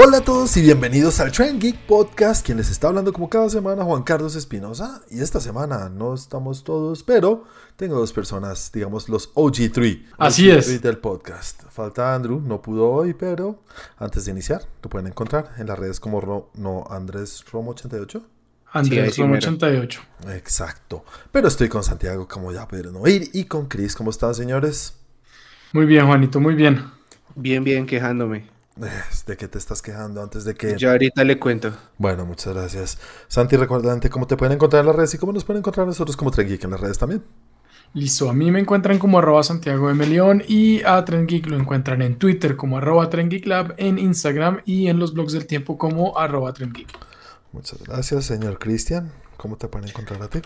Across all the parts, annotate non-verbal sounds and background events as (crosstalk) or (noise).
Hola a todos y bienvenidos al Trend Geek Podcast. Quien les está hablando como cada semana, Juan Carlos Espinosa. Y esta semana no estamos todos, pero tengo dos personas, digamos los OG3. Así OG3 es. del podcast. Falta Andrew, no pudo hoy, pero antes de iniciar, lo pueden encontrar en las redes como Ro- no, Andrés Romo 88. Andrés Sí, Romo ahí sí, 88. Exacto. Pero estoy con Santiago, como ya pudieron oír, y con Chris. ¿Cómo están, señores? Muy bien, Juanito, muy bien. Bien, bien, quejándome. (laughs) ¿De qué te estás quejando antes de que... Yo ahorita le cuento. Bueno, muchas gracias. Santi, recuérdate cómo te pueden encontrar en las redes y cómo nos pueden encontrar nosotros como Trend Geek en las redes también. Listo, a mí me encuentran como arroba Santiago de Melión y a Trend Geek lo encuentran en Twitter como arroba Lab, en Instagram y en los blogs del tiempo como arroba. Muchas gracias, señor Cristian. ¿Cómo te pueden encontrar a ti?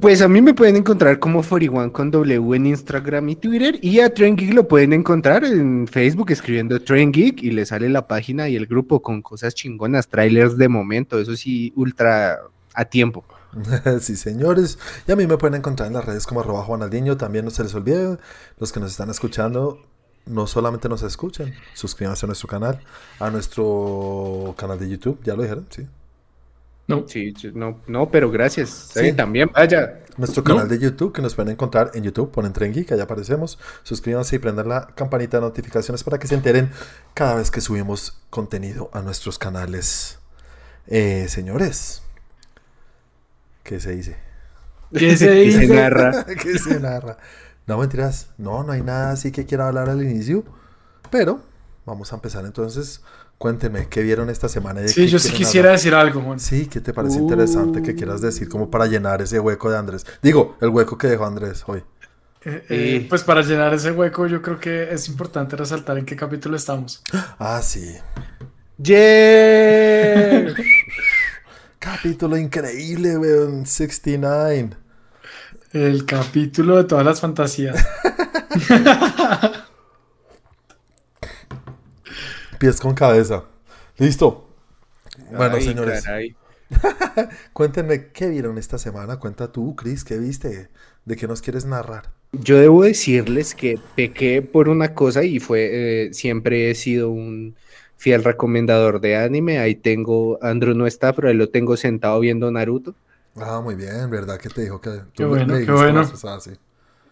Pues a mí me pueden encontrar como 41 con W en Instagram y Twitter. Y a Tren Geek lo pueden encontrar en Facebook escribiendo Tren Geek y le sale la página y el grupo con cosas chingonas, trailers de momento, eso sí, ultra a tiempo. (laughs) sí, señores. Y a mí me pueden encontrar en las redes como arroba Juanaldiño. También no se les olvide, los que nos están escuchando, no solamente nos escuchen, suscríbanse a nuestro canal, a nuestro canal de YouTube. ¿Ya lo dijeron? Sí. No, Sí, no, no, pero gracias. Sí. Sí, también vaya. Nuestro ¿No? canal de YouTube que nos pueden encontrar en YouTube, ponen Tren Geek, allá aparecemos. Suscríbanse y prendan la campanita de notificaciones para que se enteren cada vez que subimos contenido a nuestros canales. Eh, señores, ¿qué se dice? ¿qué se (laughs) Y se dice? narra. (laughs) ¿Qué se narra? No mentiras, no, no hay nada así que quiera hablar al inicio, pero vamos a empezar entonces. Cuéntenme, ¿qué vieron esta semana? y Sí, yo sí quisiera hablar? decir algo, Juan. Sí, ¿qué te parece interesante que quieras decir como para llenar ese hueco de Andrés? Digo, el hueco que dejó Andrés hoy. Eh, eh, Sí. pues para llenar ese hueco yo creo que es importante resaltar en qué capítulo estamos. Ah, sí. ¡Yeah! (laughs) Capítulo increíble, weón. 69. El capítulo de todas las fantasías. (laughs) Pies con cabeza. Listo. Bueno, Ay, señores, (laughs) cuéntenme qué vieron esta semana. Cuenta tú, Chris, ¿qué viste? ¿De qué nos quieres narrar? Yo debo decirles que pequé por una cosa y fue, eh, siempre he sido un fiel recomendador de anime. Ahí tengo, Andrew no está, pero ahí lo tengo sentado viendo Naruto. Ah, muy bien, ¿verdad? que te dijo que tú Qué bueno, qué dijiste bueno. las cosas así?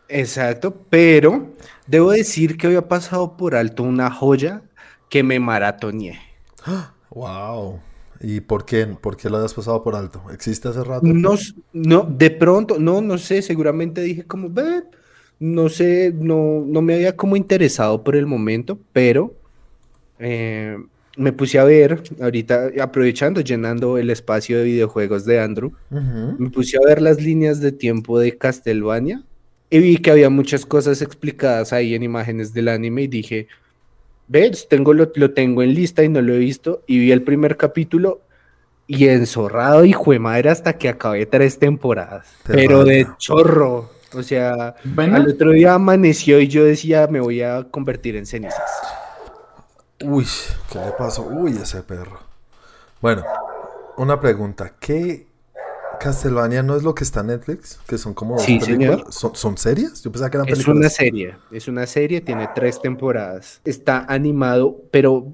Exacto, pero debo decir que había pasado por alto una joya que me maratoneé. Wow. ¿Y por qué? ¿Por qué lo habías pasado por alto? ¿Existe hace rato? No, no, de pronto, no, no sé, seguramente dije como, "Ve", no sé, no, no me había como interesado por el momento, pero eh, me puse a ver, ahorita aprovechando, llenando el espacio de videojuegos de Andrew, me puse a ver las líneas de tiempo de Castlevania y vi que había muchas cosas explicadas ahí en imágenes del anime y dije, ves, tengo lo, lo tengo en lista y no lo he visto y vi el primer capítulo y enzorrado y de madre hasta que acabé tres temporadas, Te pero de chorro, o sea, Bueno, al otro día amaneció y yo decía, me voy a convertir en cenizas. Uy, ¿qué le pasó? Uy, ese perro. Bueno, una pregunta. ¿Qué Castlevania no es lo que está en Netflix? Que son como Sí, películas. señor. ¿Son, son series? Yo pensaba que eran Es películas. una serie, es una serie, tiene tres temporadas. Está animado, pero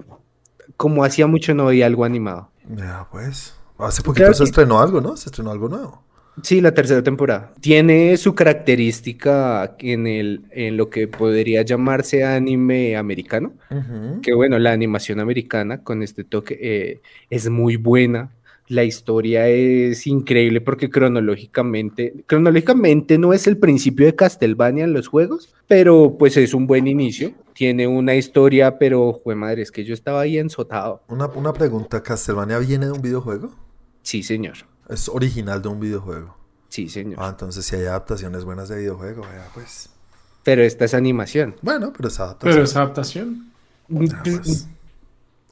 como hacía mucho no veía algo animado. Ya, pues. Hace poquito Claro se que- estrenó algo, ¿no? Se estrenó algo nuevo. Sí, la tercera temporada. Tiene su característica en el, en lo que podría llamarse anime americano. Que bueno, la animación americana con este toque eh, es muy buena. La historia es increíble porque cronológicamente, cronológicamente no es el principio de Castlevania en los juegos, pero pues es un buen inicio. Tiene una historia, pero, jue madre, es que yo estaba ahí ensotado. Una, una pregunta. ¿Castlevania viene de un videojuego? Sí, señor. Es original de un videojuego. Sí, señor. Ah, entonces si hay adaptaciones buenas de videojuego, vea, pues. Pero esta es animación. Bueno, pero es adaptación. pero es adaptación. Ah, pues.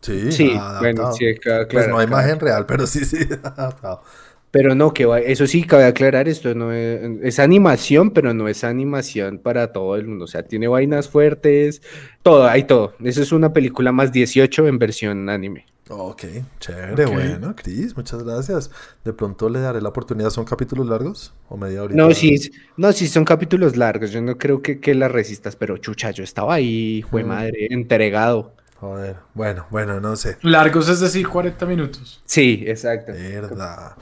Sí, Sí, adaptado. bueno, sí, cada- Pues claro, no hay imagen real, pero sí, sí, (laughs) adaptado. Pero no, que va, eso sí, cabe aclarar, esto no es, es animación, pero no es animación para todo el mundo. O sea, tiene vainas fuertes, todo, hay todo. Eso es una película más 18 en versión anime. Ok, chévere, bueno, Cris, muchas gracias. De pronto le daré la oportunidad. ¿Son capítulos largos o media horita? No, sí, no, sí, son capítulos largos. Yo no creo que, que la resistas, pero chucha, yo estaba ahí, fue madre, entregado. Joder, bueno, bueno, no sé. Largos es decir, 40 minutos. Sí, exacto. Verdad.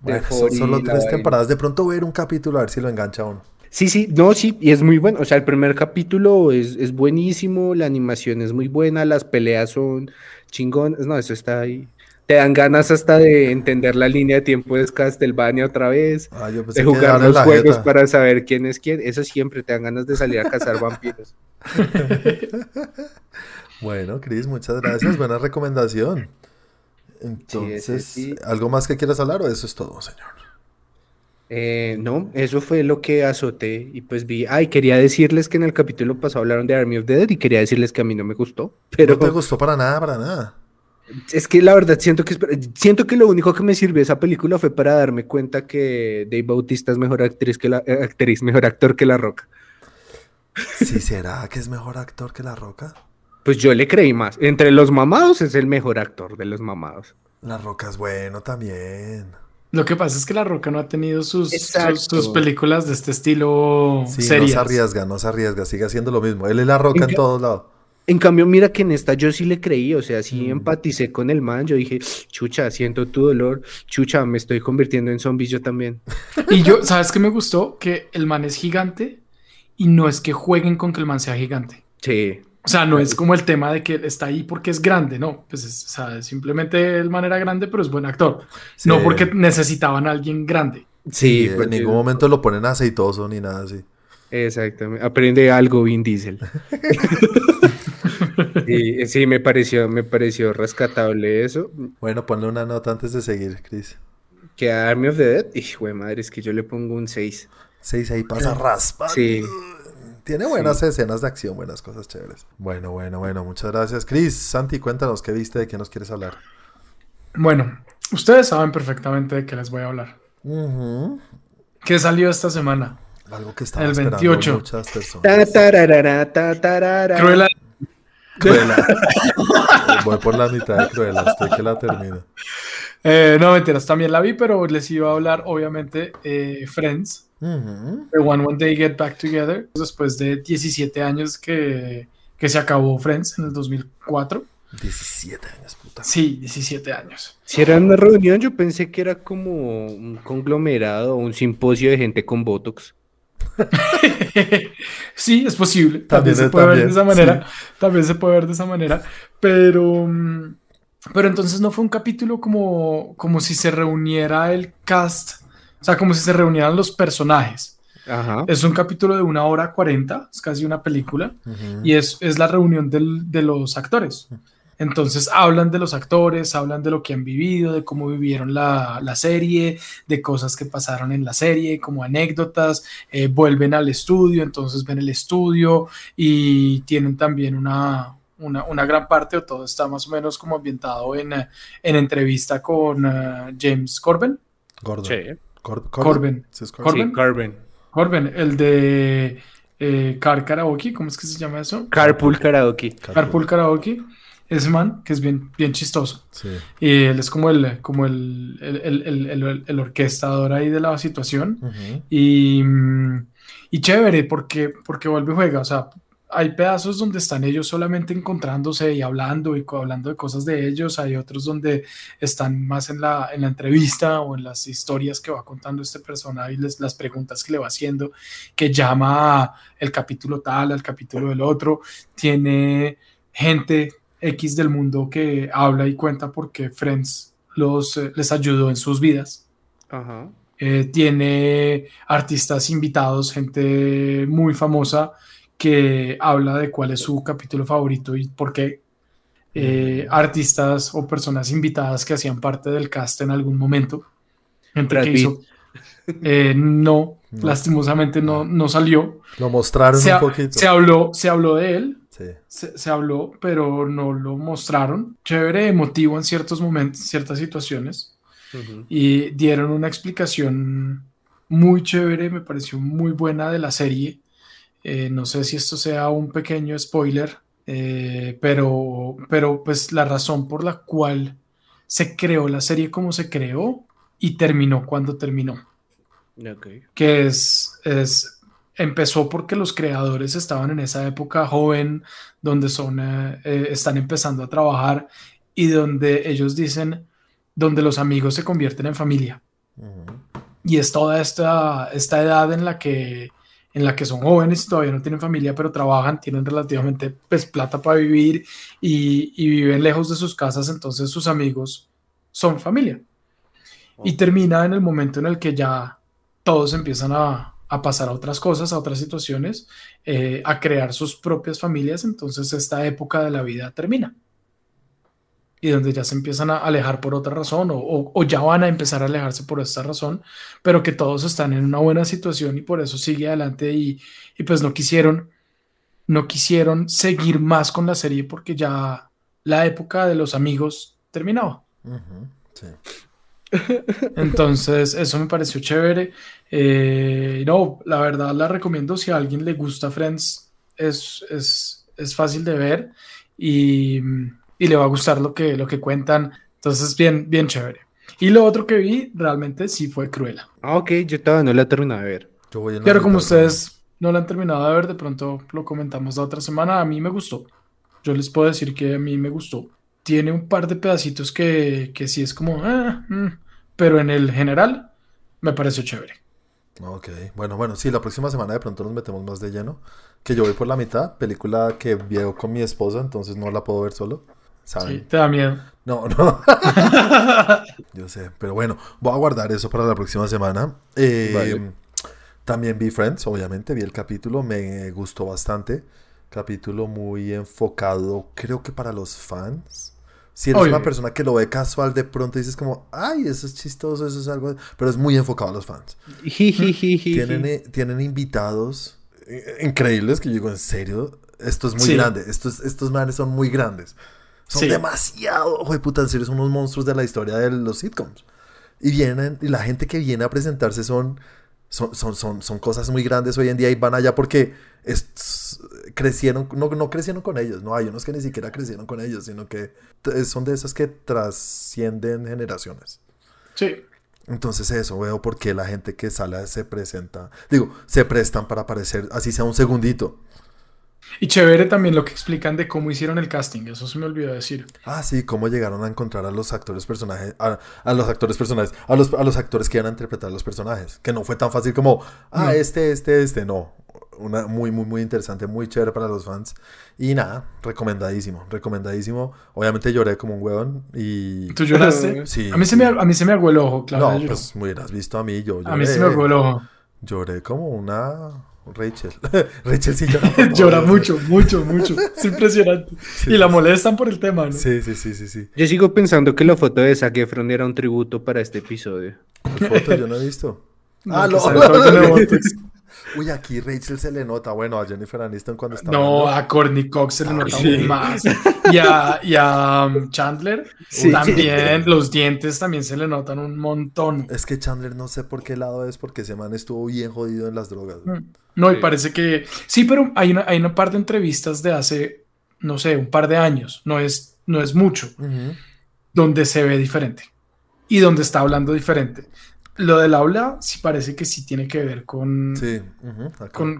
De Bueno, son solo tres vaina. temporadas. De pronto ver un capítulo a ver si lo engancha uno. Sí, sí, no, sí, y es muy bueno. O sea, el primer capítulo es, es buenísimo, la animación es muy buena, las peleas son chingonas. No, eso está ahí. Te dan ganas hasta de entender la línea de tiempo de Castlevania otra vez, Ah, yo pensé de que jugar los juegos jeta. para saber quién es quién. Eso siempre te dan ganas de salir a cazar vampiros. (laughs) Bueno, Cris, muchas gracias. Buena recomendación. Entonces, sí. ¿algo más que quieras hablar o eso es todo, señor? Eh, no, eso fue lo que azoté y pues vi. Ay, quería decirles que en el capítulo pasado hablaron de Army of the Dead y quería decirles que a mí no me gustó, (laughs) pero No te gustó para nada, para nada. Es que la verdad siento que siento que lo único que me sirvió esa película fue para darme cuenta que Dave Bautista es mejor actriz que la eh, actriz, mejor actor que La Roca. ¿Sí será que es mejor actor que La Roca? Pues yo le creí más. Entre los mamados es el mejor actor de los mamados. La Roca es bueno también. Lo que pasa es que La Roca no ha tenido sus, sus, películas de este estilo Sí, no serias. se arriesga, no se arriesga, sigue haciendo lo mismo. Él es La Roca en todos lados. En cambio, mira que en esta yo sí le creí, o sea, sí Mm. empaticé con el man. Yo dije, chucha, siento tu dolor, chucha, me estoy convirtiendo en zombies yo también. (laughs) Y yo, ¿sabes qué me gustó? Que el man es gigante y no es que jueguen con que el man sea gigante. Sí, O sea, no es como el tema de que está ahí porque es grande, no. Pues es- o sea, simplemente el man era grande, pero es buen actor. No porque necesitaban a alguien grande. sí, Sí, porque- en ningún momento lo ponen aceitoso ni nada así. Exactamente. Aprende algo, Vin Diesel. (laughs) Sí, sí, me pareció, me pareció rescatable eso. Bueno, ponle una nota antes de seguir, Chris. Que a Army of the Dead, hijo de madre, es que yo le pongo un 6. Seis ahí pasa raspa. Sí. Tiene buenas escenas de acción, buenas cosas chéveres. Bueno, bueno, bueno, muchas gracias. Chris, Santi, cuéntanos qué viste, de qué nos quieres hablar. Bueno, ustedes saben perfectamente de qué les voy a hablar. Ujú. ¿Qué salió esta semana? Algo que estaba El esperando 28. muchas Ta, personas. ta, tarara. Cruella. Cruella. (laughs) Voy por la mitad de Cruella, estoy que la termino. Eh, no, mentiras, también la vi, pero les iba a hablar, obviamente, eh, Friends. The One One Day Get Back Together. Después de 17 años que, que se acabó Friends en el 2004. 17 años, puta. Sí, 17 años. Si era una reunión, yo pensé que era como un conglomerado, un simposio de gente con Botox. (laughs) sí, es posible. También También, se puede ver de esa manera. También se puede ver de esa manera. Pero, mm, pero entonces no fue un capítulo como, como si se reuniera el cast, o sea, como si se reunieran los personajes. Ajá. Es un capítulo de una hora cuarenta, es casi una película, y es, es la reunión del- de los actores. Entonces hablan de los actores, hablan de lo que han vivido, de cómo vivieron la, la serie, de cosas que pasaron en la serie, como anécdotas, eh, vuelven al estudio, entonces ven el estudio y tienen también una, una, una gran parte, o todo está más o menos como ambientado en, en entrevista con eh, James Corbin. Gordon. Sí. Cor- Corbin. Sí, es Corbin. Corbin. Sí, Corbin. Corbin, el de eh, Car Karaoke, ¿cómo es que se llama eso? Carpool Karaoke. Carpool Karaoke. Ese man, que es bien, bien chistoso. Sí. Y él es como el, como el, el, el, el- el- el orquestador ahí de la situación. Y, y chévere, porque, porque vuelve y juega. O sea, hay pedazos donde están ellos solamente encontrándose y hablando y hablando de cosas de ellos. Hay otros donde están más en la, en la entrevista o en las historias que va contando este personaje y les, las preguntas que le va haciendo, que llama el capítulo tal, al capítulo del otro. Tiene gente X del mundo que habla y cuenta porque Friends los, eh, les ayudó en sus vidas. Ajá. Eh, tiene artistas invitados, gente muy famosa que habla de cuál es su capítulo favorito y por qué. Eh, artistas o personas invitadas que hacían parte del cast en algún momento. Gente que hizo. Eh, no, No. lastimosamente no, no salió. Lo mostraron Se, un poquito. se habló, se habló de él, Sí. se, se habló, pero no lo mostraron. Chévere, emotivo en ciertos momentos, ciertas situaciones y dieron una explicación muy chévere, me pareció muy buena de la serie. Eh, no sé si esto sea un pequeño spoiler, eh, pero, pero pues la razón por la cual se creó la serie como se creó y terminó cuando terminó, Ok. que es, es empezó porque los creadores estaban en esa época joven, donde son, eh, están empezando a trabajar y donde ellos dicen, donde los amigos se convierten en familia. Y es toda esta, esta edad en la que en la que son jóvenes y todavía no tienen familia, pero trabajan, tienen relativamente pues, plata para vivir y, y, viven lejos de sus casas, entonces sus amigos son familia. Y termina en el momento en el que ya todos empiezan a, a pasar a otras cosas, a otras situaciones, eh, a crear sus propias familias, entonces esta época de la vida termina y donde ya se empiezan a alejar por otra razón o, o, ya van a empezar a alejarse por esta razón, pero que todos están en una buena situación y por eso sigue adelante y, y pues no quisieron, no quisieron seguir más con la serie porque ya la época de los amigos terminaba. sí. (laughs) Entonces, eso me pareció chévere. Eh, no, la verdad la recomiendo si a alguien le gusta Friends, es, es, es fácil de ver y y le va a gustar lo que, lo que cuentan. Entonces, bien, bien chévere. Y lo otro que vi realmente sí fue Cruella. Ah, ok, yo todavía no la he terminado de ver. Pero como ustedes no la han terminado de ver, de pronto lo comentamos la otra semana. A mí me gustó. Yo les puedo decir que a mí me gustó. Tiene un par de pedacitos que, que sí es como, ah, mm", pero en el general me pareció chévere. Ok, bueno, bueno, sí, la próxima semana de pronto nos metemos más de lleno. Que yo voy por la mitad, película que veo con mi esposa, entonces no la puedo ver solo. Sí, te da miedo. No, no. (laughs) Yo sé, pero bueno, voy a guardar eso para la próxima semana. Eh, también vi Friends, obviamente, vi el capítulo, me gustó bastante. Capítulo muy enfocado, creo que para los fans. Si eres una persona que lo ve casual, de pronto dices como, ay, eso es chistoso, eso es algo... Pero es muy enfocado a los fans. (laughs) tienen, eh, tienen invitados eh, increíbles que yo digo, en serio, esto es muy grande, estos, estos manes son muy grandes. Son demasiado, ojo de puta, en serio, son unos monstruos de la historia de los sitcoms. Y vienen, y la gente que viene a presentarse son, son, son, son, son cosas muy grandes hoy en día y van allá porque es, crecieron, no, no crecieron con ellos, no hay unos que ni siquiera crecieron con ellos, sino que son de esas que trascienden generaciones. Sí. Entonces eso, veo por qué la gente que sale se presenta, digo, se prestan para aparecer, así sea un segundito. Y chévere también lo que explican de cómo hicieron el casting, eso se me olvidó decir. Ah, sí, cómo llegaron a encontrar a los actores personajes, a, los actores personajes, a los, a los actores que iban a interpretar a los personajes. Que no fue tan fácil como, ah, este, este, este, no. Una muy, muy, muy interesante, muy chévere para los fans. Y nada, recomendadísimo, recomendadísimo. Obviamente lloré como un huevón y... ¿Tú lloraste? (laughs) Sí. A mí, Se, me, a mí se me aguó el ojo, claro. No, pues me hubieras visto a mí, yo A mí se me aguó el ojo. Lloré como una Rachel. (laughs) Rachel sí llora. (laughs) llora mucho, mucho, mucho. Es (laughs) impresionante. y la molestan por el tema, ¿no? Sí, sí, sí, sí, sí. Yo sigo pensando que la foto de Zac Efron era un tributo para este episodio. ¿Qué foto? Yo no he visto. ah, no. Uy, aquí Rachel se le nota. Bueno, a Jennifer Aniston cuando está. No, a Courtney Cox se le nota más. Y a, y a um, Chandler también. Los dientes también se le notan un montón. Es que Chandler no sé por qué lado es, porque ese man estuvo bien jodido en las drogas. Mm. No, y parece que. Sí, pero hay una, hay una par de entrevistas de hace, no sé, un par de años. No es, no es mucho. Donde se ve diferente. Y donde está hablando diferente. Lo del aula sí parece que sí tiene que ver con,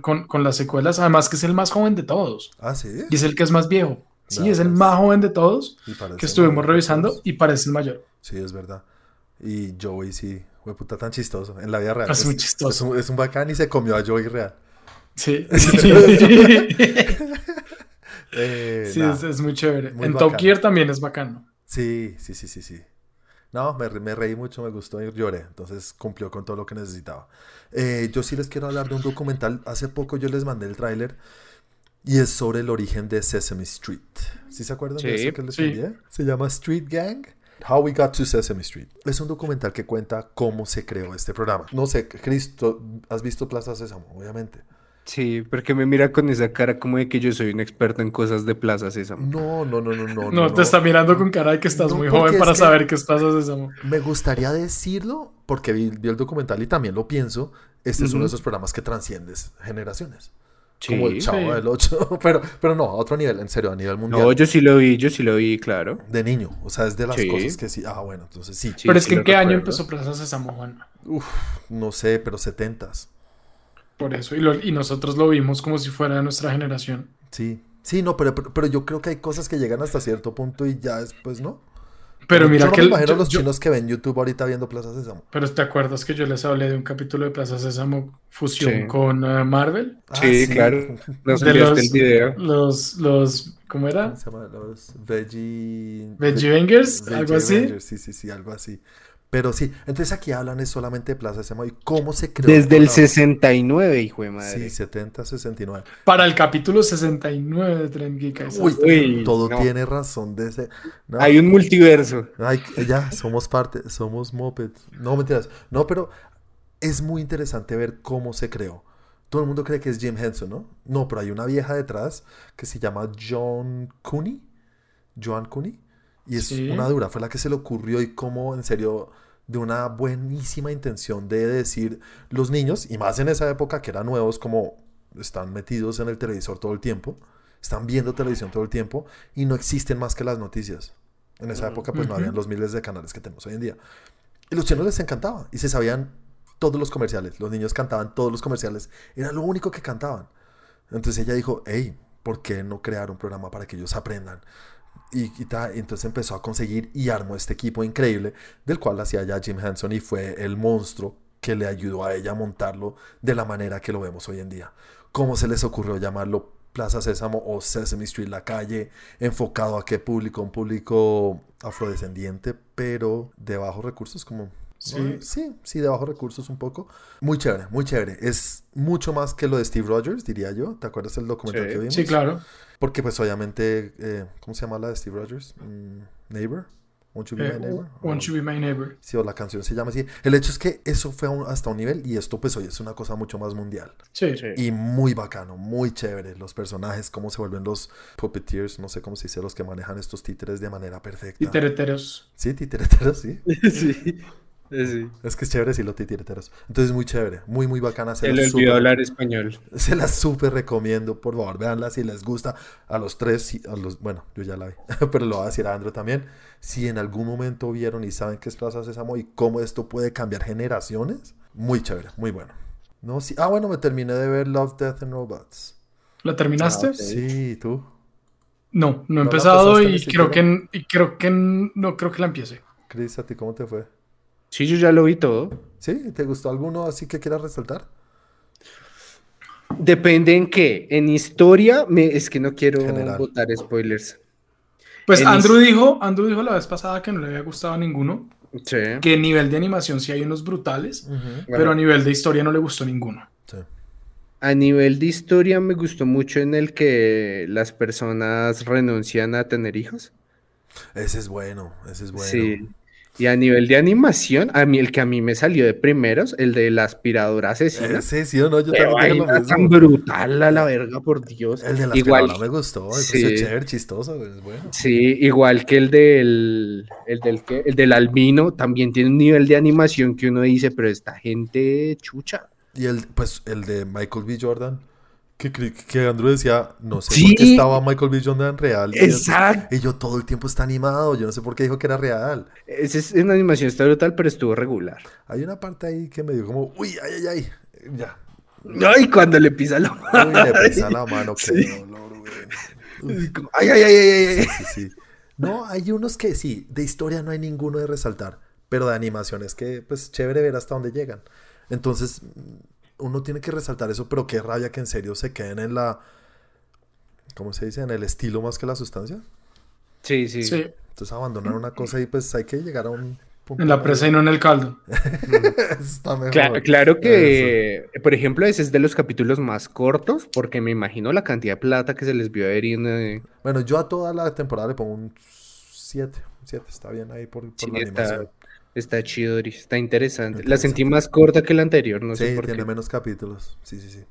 con, las secuelas. Además que es el más joven de todos. Ah, sí. Y es el que es más viejo. Sí, es el más joven de todos que estuvimos revisando y parece el mayor. Sí, es verdad. Y Joey sí, fue puta tan chistoso en la vida real. Es, muy chistoso. Es un, bacán y se comió a Joey real. Sí. (laughs) (laughs) Eh, sí, es, muy chévere. en Top Gear también es bacano. Sí, sí, sí, sí, sí. No, me, me, reí mucho, me gustó y lloré. Entonces cumplió con todo lo que necesitaba. Eh, yo sí les quiero hablar de un documental. Hace poco yo les mandé el tráiler y es sobre el origen de Sesame Street. ¿Sí se acuerdan de eso que les envié? Se llama Street Gang. How We Got to Sesame Street. Es un documental que cuenta cómo se creó este programa. No sé, Cristo, ¿has visto Plaza Sésamo? Obviamente. Sí, porque me mira con esa cara como de que yo soy un experto en cosas de Plaza Sésamo. No, no, no, no, no. No, te está mirando con cara de que estás muy joven para saber qué es Plaza Sésamo. Me gustaría decirlo porque vi, el documental y también lo pienso. Este es uno de esos programas que transciendes generaciones. como el Chavo del 8. (laughs) Pero, pero no, a otro nivel, en serio, a nivel mundial. No, yo sí lo vi, yo sí lo vi, claro. De niño, o sea, es de las cosas que sí. Ah, bueno, entonces sí. pero es que ¿en qué año empezó Plaza Sésamo, Juan? Uf, no sé, pero setentas. Por eso, y, lo- y nosotros lo vimos como si fuera de nuestra generación. Sí, sí, no, pero, pero, pero yo creo que hay cosas que llegan hasta cierto punto y ya después, ¿no? Pero mira yo no que me el- imagino yo- los yo- chinos que ven YouTube ahorita viendo Plaza Sésamo. Pero ¿te acuerdas que yo les hablé de un capítulo de Plaza Sésamo fusión Sí. con eh, Marvel? Ah, Sí, claro. Nos De los- el video. Los, los, ¿cómo era? ¿Cómo se llama? Los Veggie... Veggie Veggie algo así. Avengers, Sí, sí, sí, algo así. Pero sí, entonces aquí hablan es solamente de Plaza Sésamo y cómo se creó. Desde el programa. 69, hijo de madre. Sí, 70, 69. Para el capítulo 69 de Tren. Uy, Uy, todo no. tiene razón de ese. no. Hay un multiverso. Ay, ya, somos parte, somos mopeds. No, mentiras. No, pero es muy interesante ver cómo se creó. Todo el mundo cree que es Jim Henson, ¿no? No, pero hay una vieja detrás que se llama John Cooney. Joan Cooney. Y es Sí. una dura, fue la que se le ocurrió y cómo, en serio, de una buenísima intención de decir los niños, y más en esa época que eran nuevos, como están metidos en el televisor todo el tiempo, están viendo televisión todo el tiempo y no existen más que las noticias. En esa época pues no habían los miles de canales que tenemos hoy en día. Y los chinos les encantaba y se sabían todos los comerciales. Los niños cantaban todos los comerciales. Era lo único que cantaban. Entonces ella dijo, hey, ¿por qué no crear un programa para que ellos aprendan? Y, y entonces empezó a conseguir y armó este equipo increíble, del cual hacía ya Jim Henson y fue el monstruo que le ayudó a ella a montarlo de la manera que lo vemos hoy en día. ¿Cómo se les ocurrió llamarlo Plaza Sésamo o Sesame Street, la calle, enfocado a qué público? Un público afrodescendiente, pero de bajos recursos, como... Sí. sí, sí, de bajos recursos un poco. Muy chévere, muy chévere. Es mucho más que lo de Steve Rogers, diría yo. ¿Te acuerdas del documental Sí. que vimos? Sí, claro. Porque pues obviamente, eh, ¿cómo se llama la de Steve Rogers? Mm, Neighbor. Won't you be Eh, my neighbor? Won't O- You Be My Neighbor. Sí, o la canción se llama así. El hecho es que eso fue un- hasta un nivel y esto pues hoy es una cosa mucho más mundial. Sí. Y muy bacano, muy chévere. Los personajes, cómo se vuelven los puppeteers, no sé cómo se dice, los que manejan estos títeres de manera perfecta. Y tereteros. Sí, titireteros, sí. (laughs) sí. Sí. Es que es chévere, sí, los titireteros. Entonces muy chévere, muy, muy bacana. Se Se le olvidó hablar español. Se las súper recomiendo, por favor, véanla si les gusta. A los tres, si- a los, bueno, yo ya la vi, (laughs) pero lo voy a decir a Andrew también. Si en algún momento vieron y saben qué es Plaza Sésamo y cómo esto puede cambiar generaciones, muy chévere, muy bueno. No, sí. Ah, bueno, me terminé de ver Love, Death and Robots. ¿La terminaste? Ah. Sí, tú. No, no he ¿No la empezado y creo que y creo que no creo que la empiece. Chris, ¿a ti cómo te fue? Sí, yo ya lo vi todo. ¿Sí? ¿Te gustó alguno así que quieras resaltar? Depende en qué. En historia, me, es que no quiero General. botar spoilers. Pues En Andrew dijo, Andrew dijo la vez pasada que no le había gustado a ninguno, Sí. que a nivel de animación sí hay unos brutales, pero a nivel de historia no le gustó ninguno. Sí. A nivel de historia me gustó mucho en el que las personas renuncian a tener hijos. Ese es bueno, ese es bueno. Sí. Y a nivel de animación, a mí el que a mí me salió de primeros, el de la aspiradora asesina. Ese sí o no, yo también lo mismo. tan brutal a la verga, por Dios. El de la Igual, aspiradora me gustó, sí. es chévere, chistoso, es bueno. sí, igual que el del, el del, ¿qué? el del albino, también tiene un nivel de animación que uno dice, pero esta gente chucha. Y el, pues, el de Michael B. Jordan, que, que Andrew decía, no sé Sí. por qué estaba Michael B. Jordan real. Y yo- Exacto. Y yo todo el tiempo está animado, yo no sé por qué dijo que era real. Esa es una animación está brutal, pero estuvo regular. Hay una parte ahí que me dio como, uy, ay, ay, ay. Ya. Ay, cuando le pisa la Uy, mano. le pesa la mano, qué Sí. dolor, güey. Uy, Ay, ay, ay, ay, ay. sí, sí. No, hay unos que sí, de historia no hay ninguno de resaltar, pero de animación es que, pues, chévere ver hasta dónde llegan. Entonces, uno tiene que resaltar eso, pero qué rabia que en serio se queden en la, ¿cómo se dice? En el estilo más que la sustancia. Sí, sí. Sí, Entonces, abandonar una cosa y pues hay que llegar a un punto. en la presa y no en el caldo. (laughs) Está mejor. Cla- claro que, por ejemplo, ese es de los capítulos más cortos, porque me imagino la cantidad de plata que se les vio a ver en, eh, Bueno, yo a toda la temporada le pongo un 7. 7, está bien ahí por, por sí, la está, animación. Está chido, está interesante. La sentí más corta que la anterior, no sé sí, por tiene qué. menos capítulos. Sí, sí, sí.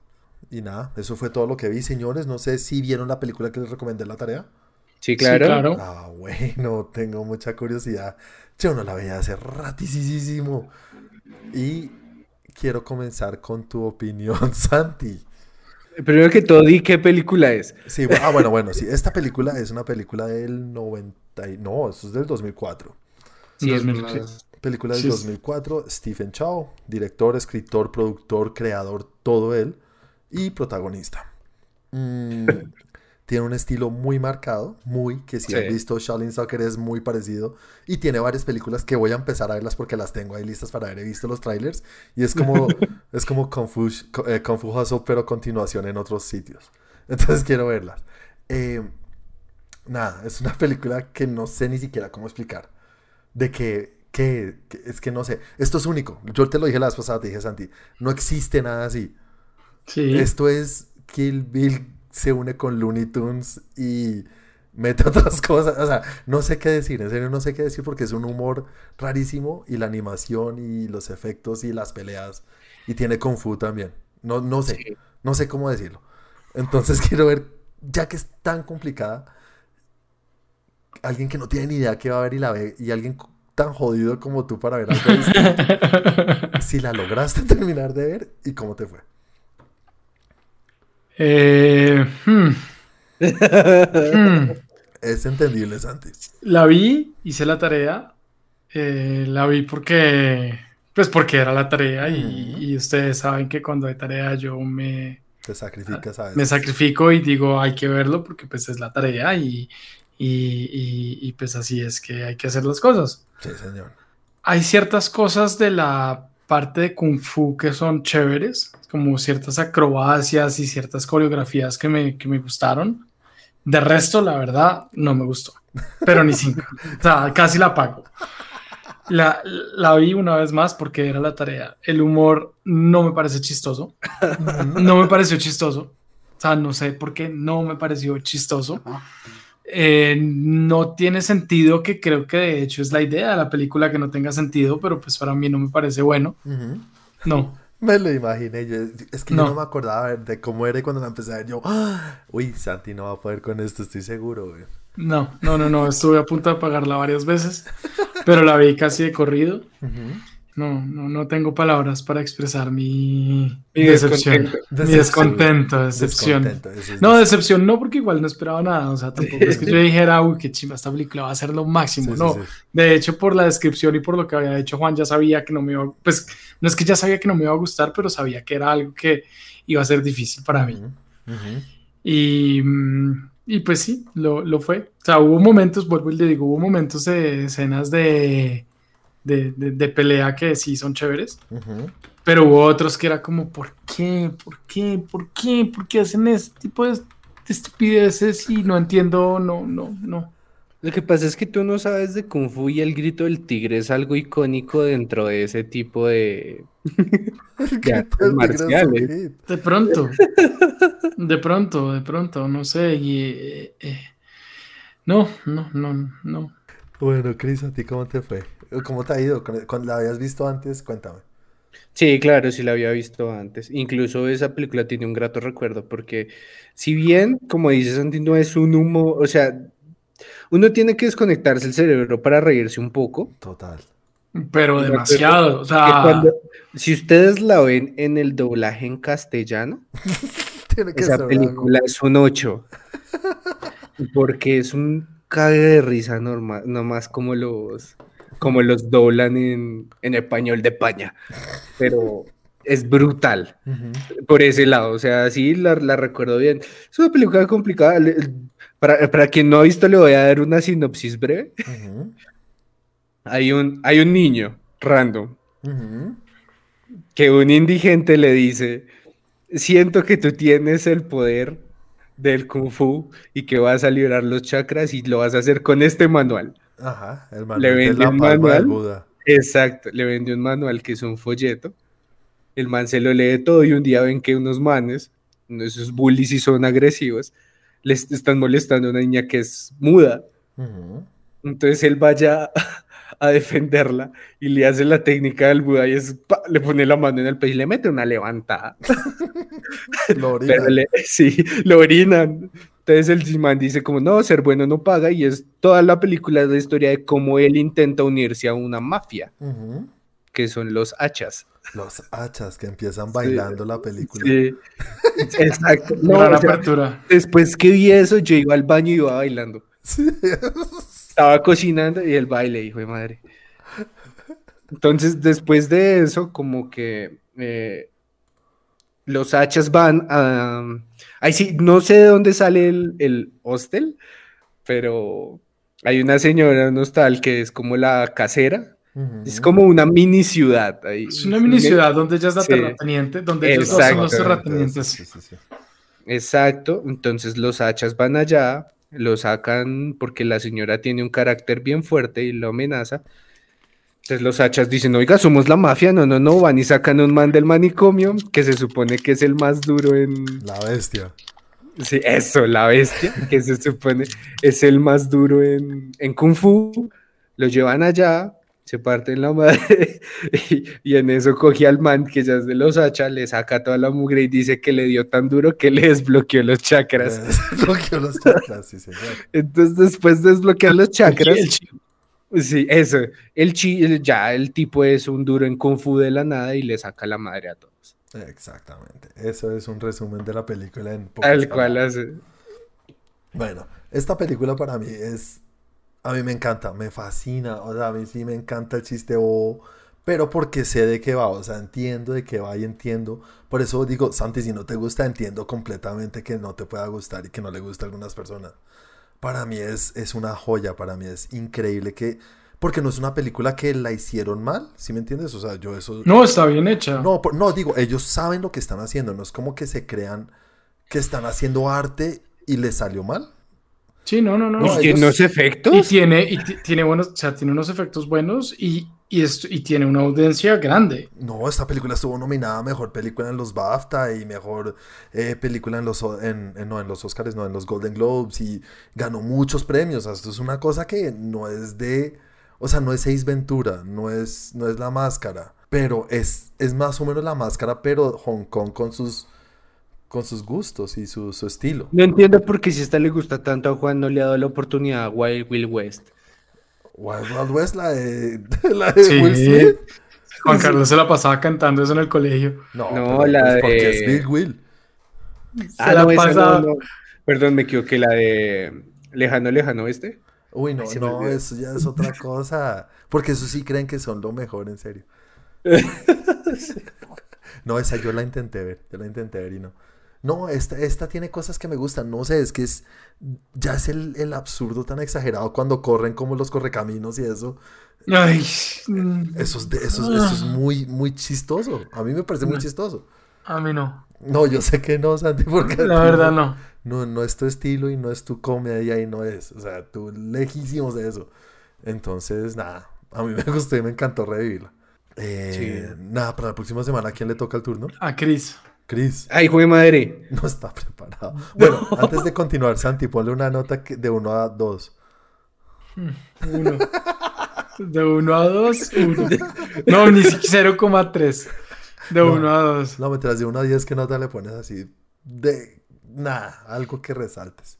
Y nada, eso fue todo lo que vi, señores. No sé si vieron la película que les recomendé la tarea. Sí, claro. Sí, claro. Ah, bueno, (laughs) tengo mucha curiosidad. Yo no la veía hace ratísimo. Y quiero comenzar con tu opinión, (laughs) Santi. Primero que todo, di qué película es. Sí, ah, bueno, bueno, sí. Esta película es una película del 90. y- No, eso es del 2004. Sí, es 2000, más- sí. Película del Sí, sí. 2004, Stephen Chow, director, escritor, productor, creador, todo él, y protagonista. Mm, (laughs) tiene un estilo muy marcado, muy, que si Sí. has visto Shaolin Soccer es muy parecido, y tiene varias películas que voy a empezar a verlas porque las tengo ahí listas para he visto los trailers, y es como, (laughs) es como Kung Fu, eh, Kung Fu Hustle, pero continuación en otros sitios. (laughs) Entonces quiero verlas. Eh, nada, es una película que no sé ni siquiera cómo explicar. De que, que- es que no sé. Esto es único. Yo te lo dije la vez pasada, te dije Santi. No existe nada así. Sí. Esto es Kill Bill se une con Looney Tunes y mete (laughs) otras cosas. O sea, no sé qué decir. En serio, no sé qué decir porque es un humor rarísimo y la animación y los efectos y las peleas. Y tiene Kung Fu también. No, no sé. Sí. No sé cómo decirlo. Entonces (laughs) quiero ver, ya que es tan complicada, alguien que no tiene ni idea que va a ver y la ve, y alguien tan jodido como tú para ver algo distinto, (laughs) si la lograste terminar de ver y cómo te fue. Eh, hmm. Hmm. Es entendible, Santi. La vi, hice la tarea. eh, la vi porque, pues porque era la tarea y, ustedes saben que cuando hay tarea yo me, Te sacrificas a me veces. sacrifico y digo hay que verlo porque pues es la tarea y, y, y- y, pues así es que hay que hacer las cosas. Sí, señor. Hay ciertas cosas de la parte de Kung Fu que son chéveres, como ciertas acrobacias y ciertas coreografías que me, que me gustaron. De resto, la verdad, no me gustó. Pero ni cinco. O sea, casi la pago. La, la vi una vez más porque era la tarea. El humor no me parece chistoso. No me pareció chistoso. O sea, no sé por qué no me pareció chistoso. Eh, no tiene sentido, que creo que de hecho es la idea de la película que no tenga sentido, pero pues para mí no me parece bueno. No. (laughs) Me lo imaginé. yo- es que yo No. me acordaba de cómo era y cuando la empecé a ver yo, ¡ah! uy, Santi no va a poder con esto, estoy seguro. güey". No, no, no, no, estuve a punto de apagarla varias veces, pero la vi casi de corrido. (laughs) No, no, no tengo palabras para expresar mi, Mi decepción. Mi descontento, decepción. Descontento, es No, decepción no, porque igual no esperaba nada. O sea, tampoco es que yo (laughs) dijera, uy, qué chimba, esta película va a ser lo máximo. Sí, sí, no, sí. de hecho, por la descripción y por lo que había hecho Juan, ya sabía que no me iba a. Pues no es que ya sabía que no me iba a gustar, pero sabía que era algo que iba a ser difícil para mí. Ujú, ujú. Y, y pues sí, lo, lo fue. O sea, hubo momentos, vuelvo y le digo, hubo momentos de escenas de, de, de- de pelea que sí son chéveres, pero hubo otros que era como, ¿por qué? ¿Por qué? ¿Por qué? ¿Por qué hacen este tipo de, de estupideces? Y no entiendo, no, no, no. Lo que pasa es que tú no sabes de Kung Fu y el grito del tigre es algo icónico dentro de ese tipo de, (laughs) de marciales. De pronto, (laughs) de pronto, de pronto, no sé. Y, eh, eh, no, no, no, no. Bueno, Cris, ¿a ti cómo te fue? ¿Cómo te ha ido? La habías visto antes, cuéntame. Sí, claro, sí la había visto antes. Incluso esa película tiene un grato recuerdo porque si bien, como dices Santi, no es un humo, o sea, uno tiene que desconectarse el cerebro para reírse un poco. Total. Pero demasiado, o sea, cuando- si ustedes la ven en el doblaje en castellano, (laughs) Tiene que esa ser película es un 8. Porque es un cague de risa normal, nomás como los, como los doblan en, en español de España. Pero es brutal por ese lado. O sea, sí la, la recuerdo bien. Es una película complicada. Para, para quien no ha visto, le voy a dar una sinopsis breve. Hay un, hay un niño random que un indigente le dice, siento que tú tienes el poder del kung fu y que vas a liberar los chakras y lo vas a hacer con este manual. Ajá, el Le manual de vende la un manual. Buda. Exacto, le vendió un manual que es un folleto. El man se lo lee todo y un día ven que unos manes, esos bullies y son agresivos, les están molestando a una niña que es muda. Ujú. Entonces él vaya (laughs) a defenderla y le hace la técnica del Buda y es, pa, le pone la mano en el pecho y le mete una levantada. (laughs) Lo orina. (laughs) Pero le- sí, lo orinan. Entonces el Simán dice como, no, ser bueno no paga y es toda la película es la historia de cómo él intenta unirse a una mafia, que son los hachas. Los hachas que empiezan bailando la película. Sí, (laughs) exacto. (laughs) No, gran o sea, apertura. después que vi eso, yo iba al baño y iba bailando. Sí. (laughs) Estaba cocinando y el baile, hijo de madre. Entonces, después de eso, como que eh, los hachas van a... Ahí sí, no sé de dónde sale el, el hostel, pero hay una señora, un hostal, que es como la casera. Es como una mini ciudad. Ahí. Es una mini ciudad donde ella es la terrateniente, donde ellos son los terratenientes. Exacto, entonces los hachas van allá, lo sacan porque la señora tiene un carácter bien fuerte y lo amenaza. Entonces los hachas dicen, oiga, somos la mafia, no, no, no, van y sacan un man del manicomio, que se supone que es el más duro en... La bestia. Sí, eso, la bestia, que se supone es el más duro en, en Kung Fu. Lo llevan allá, se parten la madre (laughs) y, en eso cogí al man que ya es de los hacha, le saca toda la mugre y dice que le dio tan duro que le desbloqueó los chakras. (laughs) Desbloqueó los chakras, sí, señor. Entonces después de desbloquear los chakras... sí, eso, el chi, ya el tipo es un duro en Kung Fu de la nada y le saca la madre a todos. Exactamente, eso es un resumen de la película en Tal cual hace. Bueno, esta película para mí es a mí me encanta, me fascina, o sea, a mí sí me encanta el chiste bobo, pero porque sé de qué va, o sea, entiendo de qué va y entiendo. Por eso digo, Santi, si no te gusta, entiendo completamente que no te pueda gustar y que no le gusta a algunas personas. Para mí es, es una joya, para mí es increíble que... Porque no es una película que la hicieron mal, ¿sí me entiendes? O sea, yo eso... No, está bien hecha. No, no, digo, ellos saben lo que están haciendo, no es como que se crean que están haciendo arte y les salió mal. Sí, no, no, no. ¿Y tiene unos efectos? Y tiene, y tiene buenos, o sea, tiene unos efectos buenos y, y, y tiene una audiencia grande. No, esta película estuvo nominada a mejor película en los BAFTA y mejor eh, película en los, en, no, en los Oscars, no, en los Golden Globes y ganó muchos premios. esto es una cosa que no es de, o sea, no es Seis Ventura, no es, no es la máscara, pero es, es más o menos la máscara, pero Hong Kong con sus con sus gustos y su, estilo. No entiendo por qué si esta le gusta tanto a Juan no le ha dado la oportunidad a Wild Will West. Wild Wild West, la de, (laughs) la de Will Smith. Juan Carlos se la pasaba cantando eso en el colegio. No, no la pues de... Porque es Big Will. ah, la pasaba... Perdón, me equivoqué, la de Lejano, Lejano este. Uy, no, no, eso ya es otra cosa. Porque eso sí creen que son lo mejor, en serio. (laughs) no, esa yo la intenté ver, yo la intenté ver y no. No, esta, esta tiene cosas que me gustan. No sé, es que es. Ya es el, absurdo tan exagerado cuando corren como los correcaminos y eso. Ay. Eso es, eso, es, muy, muy chistoso. A mí me parece muy chistoso. A mí no. No, yo sé que no, Santi, (laughs) porque. La verdad no. No, no es tu estilo y no es tu comedia y no es. O sea, tú lejísimos de eso. Entonces, nada. A mí (laughs) me gustó y me encantó revivirla. Eh, nada, para la próxima semana, ¿a quién le toca el turno? A Chris. Chris. Ay, hijo de madre. No está preparado. Bueno, antes de continuar, Santi, ponle una nota de 1 a 2. (laughs) Uno. De 1 a 2, (laughs) No, ni siquiera 0,3. De 1 a 2. No, mientras de 1 a 10, ¿qué nota le pones así? De nada, algo que resaltes.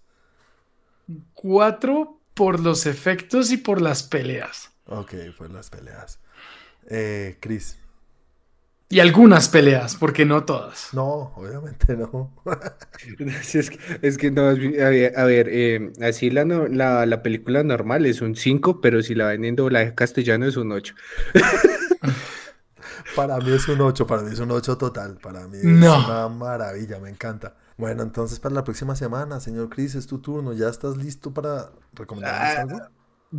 4 por los efectos y por las peleas. Ok, por las peleas. Eh, Chris. Y algunas peleas, porque no todas. No, obviamente no. (laughs) es, que, no, a ver, eh, así la, la, película normal es un 5, pero si la ven en doblaje castellano es un 8. (laughs) para mí es un 8, para mí es un 8 total, para mí es una maravilla, me encanta. Bueno, entonces para la próxima semana, señor Chris, es tu turno, ¿ya estás listo para recomendarnos ah, algo?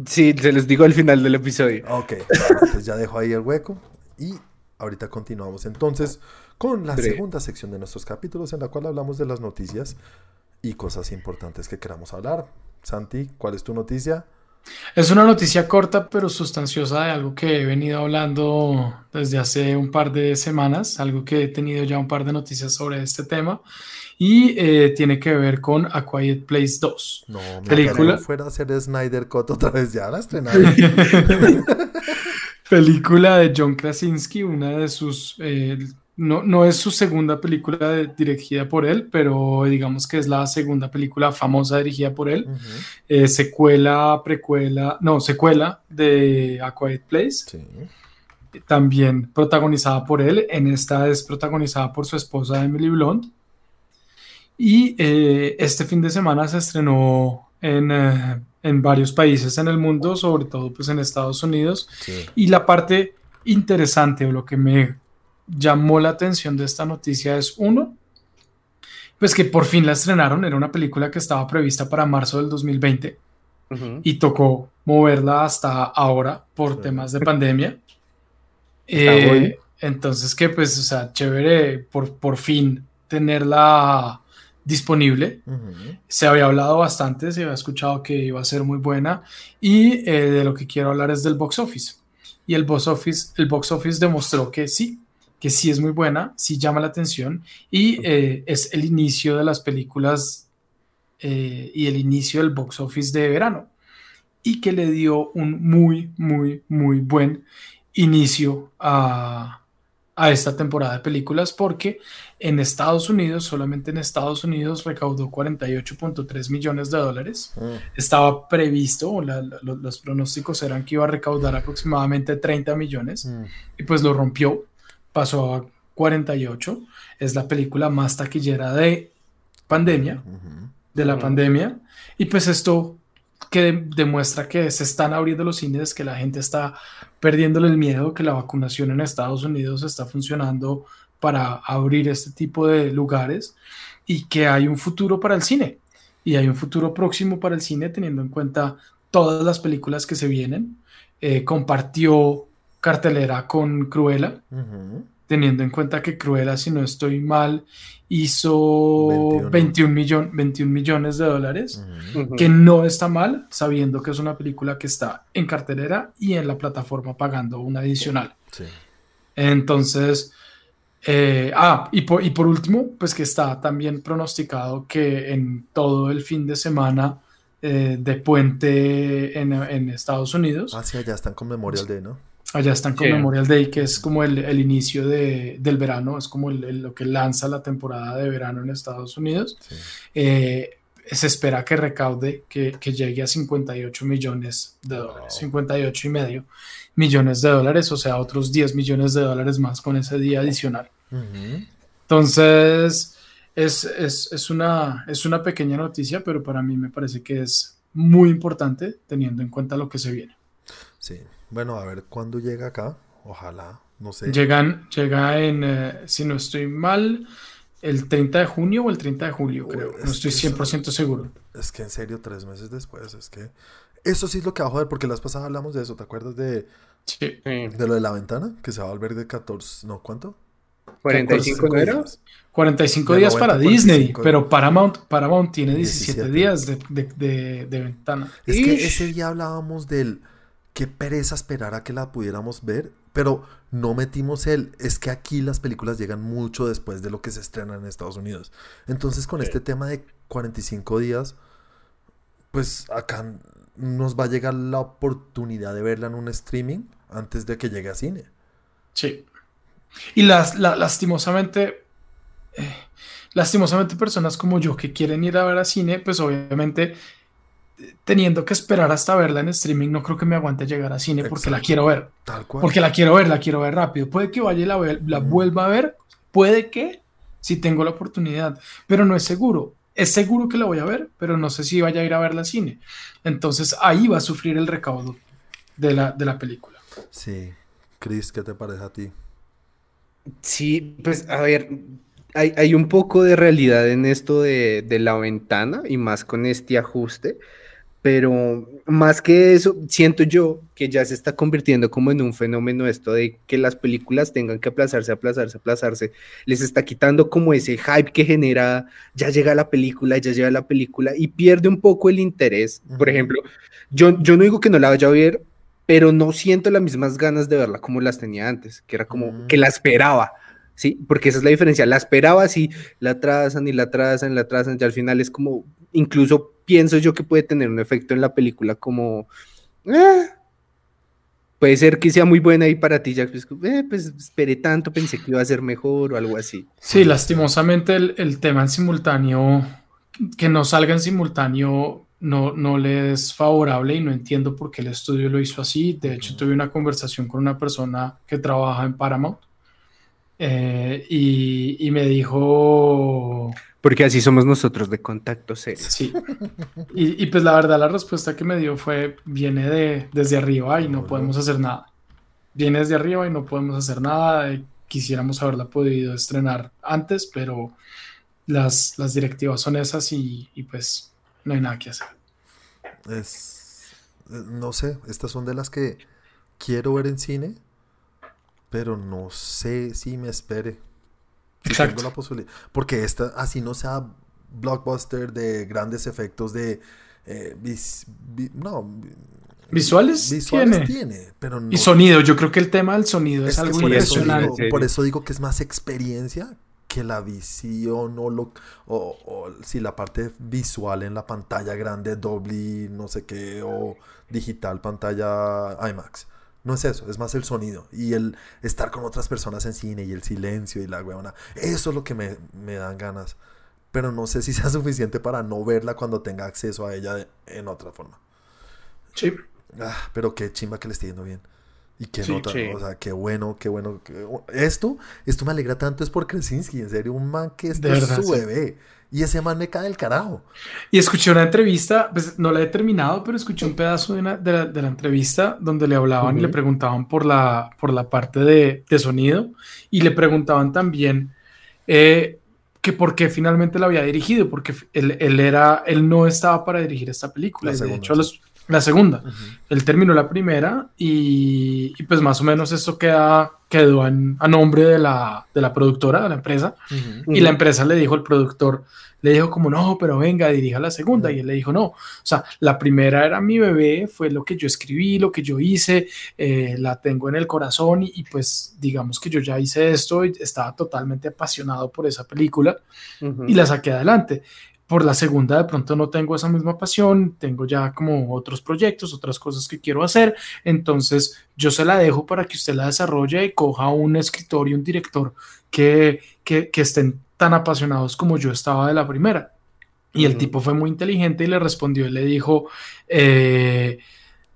Sí, se los digo al final del episodio. Ok, entonces ya dejo ahí el hueco y Ahorita continuamos entonces con la segunda sección de nuestros capítulos en la cual hablamos de las noticias y cosas importantes que queramos hablar. Santi, ¿cuál es tu noticia? Es una noticia corta pero sustanciosa de algo que he venido hablando desde hace un par de semanas, algo que he tenido ya un par de noticias sobre este tema y eh, tiene que ver con A Quiet Place 2. No, me película fuera a hacer Snyder Cut otra vez, ya la estrenaron. (laughs) (laughs) película de John Krasinski, una de sus... Eh, no, no, es su segunda película dirigida por él, pero digamos que es la segunda película famosa dirigida por él. Eh, secuela, precuela, no, secuela de A Quiet Place. También protagonizada por él. En esta es protagonizada por su esposa Emily Blunt. Y eh, este fin de semana se estrenó en en varios países en el mundo, sobre todo pues en Estados Unidos. Y la parte interesante o lo que me llamó la atención de esta noticia es uno, pues que por fin la estrenaron, era una película que estaba prevista para marzo del 2020 y tocó moverla hasta ahora por temas de pandemia. Eh, entonces que pues, o sea, chévere por, por fin tenerla disponible. Se había hablado bastante, se había escuchado que iba a ser muy buena y eh, de lo que quiero hablar es del box office. Y el box office, el box office demostró que sí, que sí es muy buena, sí llama la atención y eh, es el inicio de las películas eh, y el inicio del box office de verano y que le dio un muy, muy, muy buen inicio a, a esta temporada de películas porque en Estados Unidos, solamente en Estados Unidos, recaudó 48.3 millones de dólares. Mm. Estaba previsto, los pronósticos eran que iba a recaudar aproximadamente 30 millones mm. y pues lo rompió, pasó a 48. Es la película más taquillera de pandemia, de la pandemia. Y pues esto que demuestra que se están abriendo los cines, que la gente está perdiéndole el miedo, que la vacunación en Estados Unidos está funcionando para abrir este tipo de lugares y que hay un futuro para el cine. Y hay un futuro próximo para el cine teniendo en cuenta todas las películas que se vienen. Eh, compartió cartelera con Cruella teniendo en cuenta que Cruella, si no estoy mal, hizo 21, 21 millones de dólares, que no está mal, sabiendo que es una película que está en cartelera y en la plataforma pagando una adicional. Entonces, eh, ah, y por, y por último, pues que está también pronosticado que en todo el fin de semana eh, de puente en, en, Estados Unidos. Ah, sí, allá están con Memorial Day, ¿no? Allá están con Memorial Day, que es como el, el inicio de, del verano, es como el, lo que lanza la temporada de verano en Estados Unidos. Eh, se espera que recaude, que, que, llegue a 58 millones de dólares, 58 y medio millones de dólares, o sea, otros 10 millones de dólares más con ese día adicional. Entonces, es, es, es, una, es una pequeña noticia, pero para mí me parece que es muy importante teniendo en cuenta lo que se viene. Sí, bueno, a ver cuándo llega acá. Ojalá, no sé. Llegan, llega en, eh, si no estoy mal, el 30 de junio o el 30 de julio, creo. No estoy 100% seguro. Es que en serio, tres meses después, es que... Eso sí es lo que va a joder, porque las pasadas hablamos de eso, ¿te acuerdas de, sí. de lo de la ventana? Que se va a volver de 14, ¿no? ¿Cuánto? 45 días. 45 días para Disney, pero Paramount, Paramount tiene 17, días de, de, de, ventana. Es que ese día hablábamos del qué pereza esperar a que la pudiéramos ver, pero no metimos el, es que aquí las películas llegan mucho después de lo que se estrena en Estados Unidos. Entonces con este tema de 45 días, pues acá nos va a llegar la oportunidad de verla en un streaming antes de que llegue a cine. Sí. Y las, lastimosamente, eh, lastimosamente personas como yo que quieren ir a ver a cine, pues obviamente teniendo que esperar hasta verla en streaming, no creo que me aguante llegar a cine porque la quiero ver. Tal cual. Porque la quiero ver, la quiero ver rápido. Puede que vaya y la, la vuelva a ver, puede que, si tengo la oportunidad, pero no es seguro. Es seguro que la voy a ver, pero no sé si vaya a ir a verla al cine. Entonces ahí va a sufrir el recaudo de la, de la película. Sí. Chris, ¿qué te parece a ti? Sí, pues a ver, hay, hay un poco de realidad en esto de, de la ventana y más con este ajuste pero más que eso, siento yo que ya se está convirtiendo como en un fenómeno esto de que las películas tengan que aplazarse, aplazarse, aplazarse, les está quitando como ese hype que genera, ya llega la película, ya llega la película y pierde un poco el interés. Por ejemplo, yo, yo no digo que no la vaya a ver, pero no siento las mismas ganas de verla como las tenía antes, que era como que la esperaba. ¿sí? Porque esa es la diferencia. La esperaba y la atrasan y la atrasan, la atrasan, y al final es como, incluso pienso yo que puede tener un efecto en la película como... Eh, puede ser que sea muy buena y para ti, Jack, pues, eh, pues, esperé tanto, pensé que iba a ser mejor o algo así. Sí, lastimosamente el, tema en simultáneo, que no salga en simultáneo, no, no le es favorable y no entiendo por qué el estudio lo hizo así. De hecho, tuve una conversación con una persona que trabaja en Paramount eh, y, y, me dijo porque así somos nosotros de contacto serio. Sí. Y, pues la verdad la respuesta que me dio fue, viene de, desde arriba y no podemos hacer nada. viene desde arriba y no podemos hacer nada. Eh, quisiéramos haberla podido estrenar antes, pero las, las directivas son esas y, y pues no hay nada que hacer. Es, eh, no sé, estas son de las que quiero ver en cine, pero no sé si me espere. Si Exacto. tengo la posibilidad. Porque esta, así no sea blockbuster de grandes efectos de... eh, vis- vi- no, ¿Visuales? visuales tiene. tiene, pero no Y sonido, yo creo que el tema del sonido es, algo por eso, impresionante. digo, por eso digo que es más experiencia que la visión o, lo, o, o si la parte visual en la pantalla grande, doble, no sé qué, o digital, pantalla IMAX. No es eso, es más el sonido y el estar con otras personas en cine y el silencio y la huevona. Eso es lo que me, me dan ganas. Pero no sé si sea (laughs) suficiente para no verla cuando tenga acceso a ella de- en otra forma. Sí. Ah, pero qué chimba que le esté yendo bien. Y qué Sí, nota, sí. o sea, qué bueno, qué bueno. qué- Esto, esto me alegra tanto es por Krasinski, en serio, un man que esto De es su sí. bebé. Y ese man me cae del carajo. Y escuché una entrevista, pues no la he terminado, pero escuché un pedazo de, una- de la, de la entrevista donde le hablaban y le preguntaban por la, por la parte de, de sonido y le preguntaban también eh, que por qué finalmente la había dirigido, porque él, él era, él no estaba para dirigir esta película. La y de hecho, sí. los- la segunda. Él terminó la primera y, y pues más o menos esto queda, quedó en- a nombre de la, de la productora, de la empresa. Y la empresa le dijo al productor, le dijo como, no, pero venga, dirija la segunda. Y él le dijo, no, o sea, la primera era mi bebé, fue lo que yo escribí, lo que yo hice, eh, la tengo en el corazón y, y, pues digamos que yo ya hice esto y estaba totalmente apasionado por esa película y la saqué adelante. Por la segunda de pronto no tengo esa misma pasión, tengo ya como otros proyectos, otras cosas que quiero hacer, entonces yo se la dejo para que usted la desarrolle y coja un escritor y un director que, que, que estén tan apasionados como yo estaba de la primera. Y el tipo fue muy inteligente y le respondió y le dijo, eh,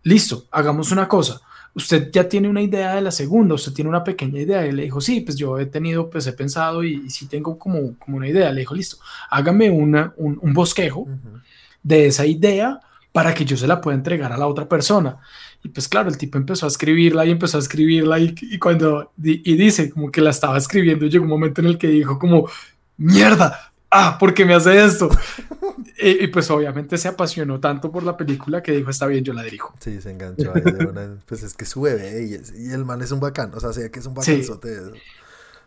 listo, hagamos una cosa. Usted ya tiene una idea de la segunda, usted tiene una pequeña idea. Y le dijo, sí, pues yo he tenido, pues he pensado y, y sí tengo como, como una idea. Le dijo, listo, hágame una, un, un bosquejo de esa idea para que yo se la pueda entregar a la otra persona. Y pues claro, el tipo empezó a escribirla y empezó a escribirla y, y cuando, y dice como que la estaba escribiendo, llegó un momento en el que dijo como, mierda, ah, ¿por qué me hace esto? (laughs) y, y, pues obviamente se apasionó tanto por la película que dijo, está bien, yo la dirijo. Sí, se enganchó ahí de una- (laughs) Pues es que es su bebé y, es- y el man es un bacán. O sea, sé que es un bacanzote.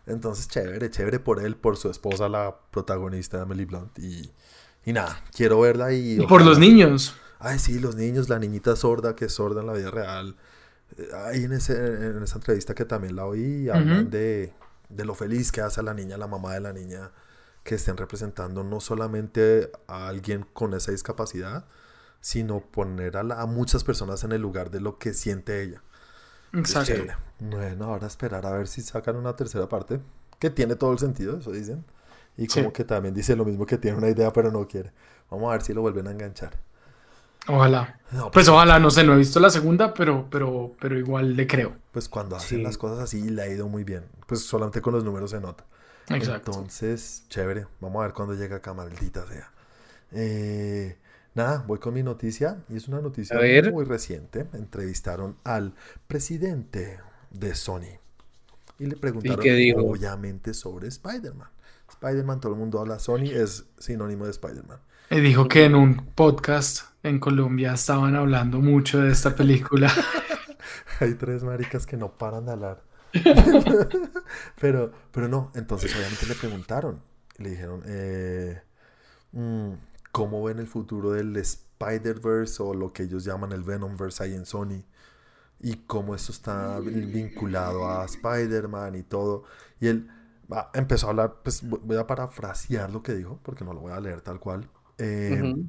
Entonces, chévere, chévere por él, por su esposa, la protagonista, Emily Blunt. Y, y nada, quiero verla y. Y por ojalá- los niños. Ay, sí, los niños, la niñita sorda que es sorda en la vida real. Eh, Ahí en, ese, en esa entrevista que también la oí, hablan de, de lo feliz que hace a la niña, la mamá de la niña, que estén representando no solamente a alguien con esa discapacidad, sino poner a, la- a muchas personas en el lugar de lo que siente ella. Exacto. chévere. Bueno, ahora esperar a ver si sacan una tercera parte, que tiene todo el sentido, eso dicen. Y como Sí. que también dice lo mismo que tiene una idea, pero no quiere. Vamos a ver si lo vuelven a enganchar. Ojalá. No, Pues ojalá, no sé, no he visto la segunda, pero, pero, pero igual le creo. Pues cuando hacen Sí. las cosas así le ha ido muy bien. Pues solamente con los números se nota. Exacto. Entonces, chévere. Vamos a ver cuándo llega acá, maldita sea. Eh, nada, voy con mi noticia. Y es una noticia muy reciente. Entrevistaron al presidente de Sony. Y le preguntaron, obviamente, sobre Spider-Man. Spider-Man, todo el mundo habla Sony, es sinónimo de Spider-Man. Y dijo que en un podcast en Colombia estaban hablando mucho de esta película. (laughs) Hay tres maricas que no paran de hablar. (laughs) pero, pero no, entonces obviamente le preguntaron. Le dijeron, eh, mm, ¿cómo ven el futuro del Spider-Verse o lo que ellos llaman el Venomverse ahí en Sony? Y cómo esto está vinculado a Spider-Man y todo. Y él va- empezó a hablar, pues vo- voy a parafrasear lo que dijo, porque no lo voy a leer tal cual. Eh, Ujú.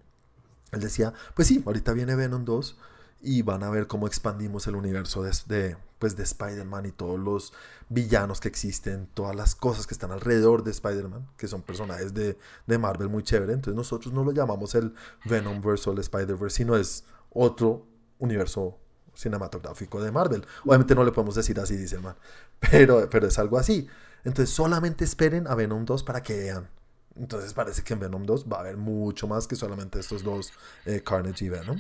él decía, pues sí, ahorita viene Venom 2 y van a ver cómo expandimos el universo de, de, pues de Spider-Man y todos los villanos que existen, todas las cosas que están alrededor de Spider-Man, que son personajes de, de Marvel muy chévere. Entonces nosotros no lo llamamos el Venomverse o el Spider-Verse, sino es otro universo cinematográfico de Marvel. Obviamente no le podemos decir así, dice el man, pero, pero es algo así. Entonces solamente esperen a Venom 2 para que vean. Entonces parece que en Venom 2 va a haber mucho más que solamente estos dos, eh, Carnage y Venom.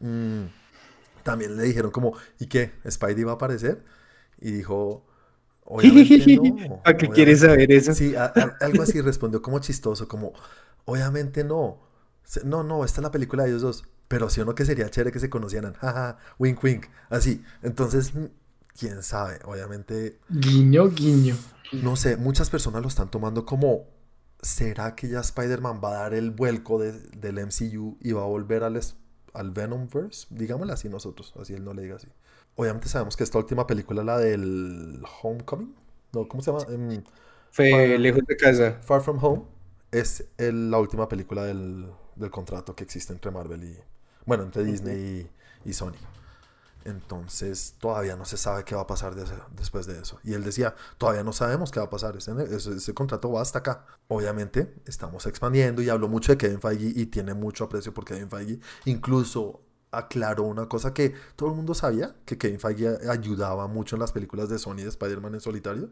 Mm, También le dijeron como, ¿y qué? ¿Spidey va a aparecer? y dijo, obviamente (laughs) no. ¿Para qué quieres saber eso? Sí, a- a- algo así respondió como chistoso, como, obviamente no. No, no, esta es la película de ellos dos. Pero sí o no que sería chévere que se conocieran. Jaja, wink, wink. Así. Entonces, mm, quién sabe. Obviamente, Guiño, guiño. no sé, muchas personas lo están tomando como, ¿será que ya Spider-Man va a dar el vuelco de- del MCU y va a volver al, al Venomverse? Digámosle así nosotros, así él no le diga así. Obviamente sabemos que esta última película, la del Homecoming, no, ¿cómo se llama? Em, Fue lejos de casa. Far From Home es el- la última película del, del contrato que existe entre Marvel y, bueno, entre Disney y, y Sony. Entonces todavía no se sabe qué va a pasar de después de eso. Y él decía, todavía no sabemos qué va a pasar, ese, ese- ese contrato va hasta acá. Obviamente estamos expandiendo y habló mucho de Kevin Feige y tiene mucho aprecio por Kevin Feige. Incluso aclaró una cosa que todo el mundo sabía, que Kevin Feige ayudaba mucho en las películas de Sony de Spider-Man en solitario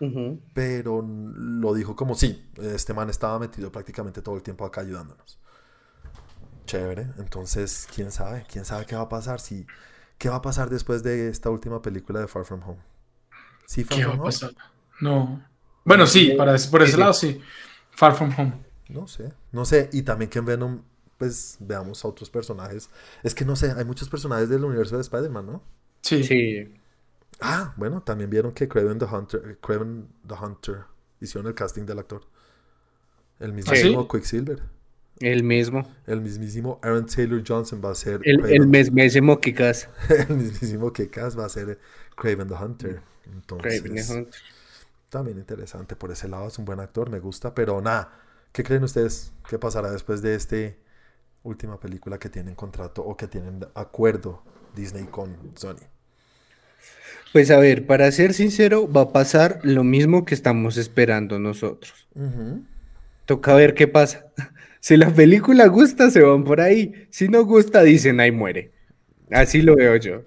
Ujú. pero lo dijo como sí, este man estaba metido prácticamente todo el tiempo acá ayudándonos. Chévere, entonces, quién sabe, quién sabe qué va a pasar, si, qué va a pasar después de esta última película de Far From Home. ¿Sí, Far ¿Qué va From Home? pasar? No. Bueno, sí, para ese- por ese Sí. lado sí. Far From Home. No sé, no sé, y también que en Venom, pues veamos a otros personajes. Es que no sé, hay muchos personajes del universo de Spider-Man, ¿no? Sí. Sí. Ah, bueno, también vieron que Craven the Hunter, Craven the Hunter hicieron el casting del actor. El mismísimo sí? Quicksilver. El mismo. El mismísimo Aaron Taylor Johnson va a ser El, el mesmésimo que casa. el mismísimo Cass va a ser Craven the Hunter. Entonces, Craven the Hunter. también interesante por ese lado, es un buen actor, me gusta, pero nada, ¿qué creen ustedes? ¿Qué pasará después de esta última película que tienen contrato o que tienen acuerdo Disney con Sony? Pues a ver, para ser sincero, va a pasar lo mismo que estamos esperando nosotros. Toca ver qué pasa. Si la película gusta, se van por ahí. Si no gusta, dicen, ahí muere. Así lo veo yo.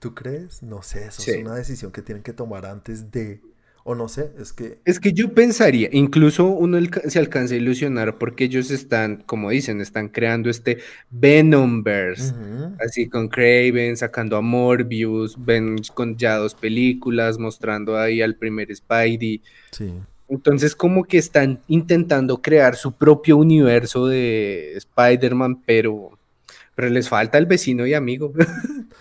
¿Tú crees? No sé, eso Sí. es una decisión que tienen que tomar antes de, o no sé, es que Es que yo pensaría, incluso uno se alcanza a ilusionar porque ellos están, como dicen, están creando este Venomverse. Ujú. Así con Craven, sacando a Morbius, ven con ya dos películas, mostrando ahí al primer Spidey. Sí. Entonces, como que están intentando crear su propio universo de Spider-Man, pero, pero les falta el vecino y amigo. (laughs)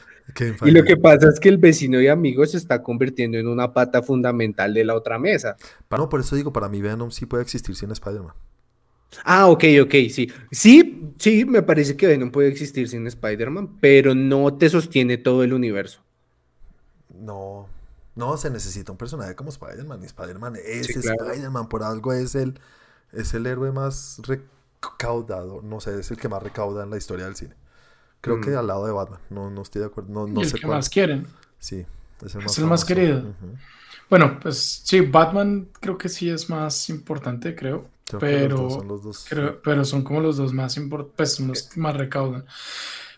Y lo que pasa es que el vecino y amigo se está convirtiendo en una pata fundamental de la otra mesa. No, por eso digo, para mí Venom sí puede existir sin Spider-Man. Ah, ok, ok, sí. Sí, sí, me parece que Venom puede existir sin Spider-Man, pero no te sostiene todo el universo. No, no, se necesita un personaje como Spider-Man. Y Spider-Man es Sí, claro. Spider-Man, por algo es el, es el héroe más recaudado. No sé, es el que más recauda en la historia del cine. Creo que Mm. al lado de Batman. No, no estoy de acuerdo. No, no y el sé que cuál. más quieren. Sí, es el Es más, el más famoso. querido. Bueno, pues sí, Batman creo que sí es más importante, creo. Creo que los pero, dos son los dos. creo- pero son como los dos más importantes, pues son los que más recaudan.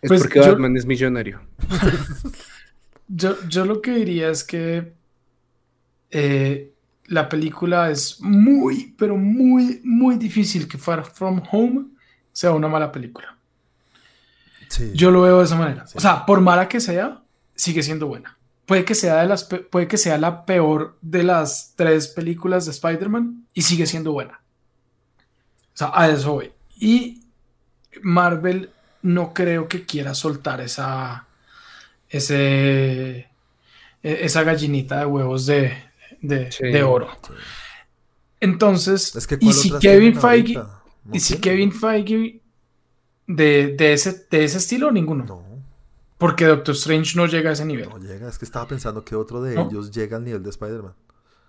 Es Pues porque yo- Batman es millonario. (laughs) Yo, yo lo que diría es que eh, la película es muy, pero muy, muy difícil que Far From Home sea una mala película. Sí. Yo lo veo de esa manera. Sí. O sea, por mala que sea, sigue siendo buena. Puede que sea de las puede que sea la peor de las tres películas de Spider-Man y sigue siendo buena. O sea, a eso voy. Y Marvel no creo que quiera soltar esa ese e- esa gallinita de huevos de, de, Sí. de oro. Sí. Entonces, Es que y ¿cuál si Kevin Feige ahorita? No y si. Kevin Feige de, de ese, de ese estilo, ninguno. No, Porque Doctor Strange no llega a ese nivel. no llega. Es que estaba pensando que otro de ¿No? ellos llega al nivel de Spider-Man.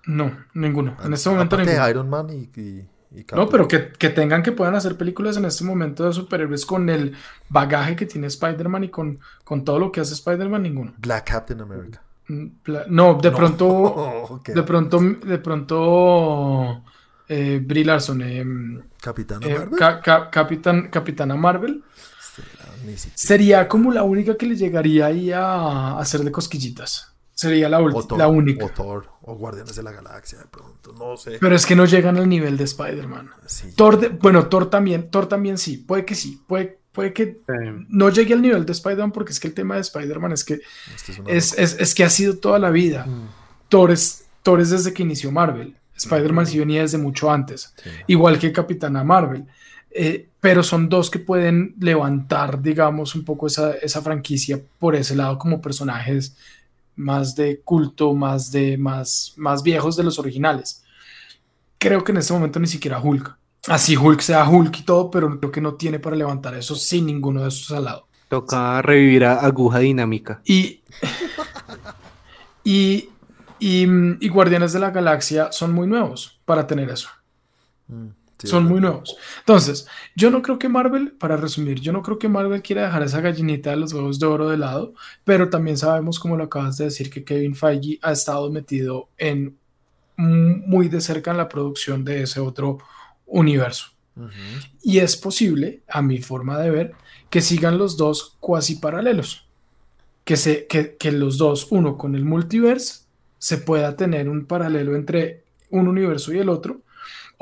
No, ninguno. En este momento ninguno. Iron Man y, y, y No, pero que, que tengan que puedan hacer películas en este momento de superhéroes con el bagaje que tiene Spider-Man y con, con todo lo que hace Spider-Man, ninguno. Black Captain America. Mm, No, de No, pronto, (laughs) de pronto, de pronto, eh, Brie Larson, eh, Capitana eh, Marvel. Ca- Ca- Capitán, Capitana Marvel, sería como la única que le llegaría ahí a hacerle cosquillitas. Sería la, O Thor, la única. O Thor, o Guardianes de la Galaxia, de pronto. No sé. Pero es que no llegan al nivel de Spider-Man. Sí, Thor, de- bueno, Thor también, Thor también sí, puede que sí, puede, puede que no llegue al nivel de Spider-Man porque es que el tema de Spider-Man es que esto es una es, es, es que ha sido toda la vida. locura. Thor es, Thor es desde que inició Marvel. Spider-Man sí venía desde mucho antes, Sí. igual que Capitana Marvel. Eh, pero son dos que pueden levantar, digamos, un poco esa, esa franquicia por ese lado como personajes más de culto, más de más, más viejos de los originales. Creo que en este momento ni siquiera Hulk. Así Hulk sea Hulk y todo, pero creo que no tiene para levantar eso sin ninguno de estos al lado. Toca revivir a Aguja Dinámica. Y, (laughs) y, y, y Guardianes de la Galaxia son muy nuevos para tener eso. Mm, sí, son muy nuevos. Entonces, yo no creo que Marvel, para resumir, yo no creo que Marvel quiera dejar esa gallinita de los huevos de oro de lado, pero también sabemos, como lo acabas de decir, que Kevin Feige ha estado metido en muy de cerca en la producción de ese otro universo. Y es posible, a mi forma de ver, que sigan los dos cuasi paralelos. Que, se, que, que los dos, uno con el multiverse, se pueda tener un paralelo entre un universo y el otro.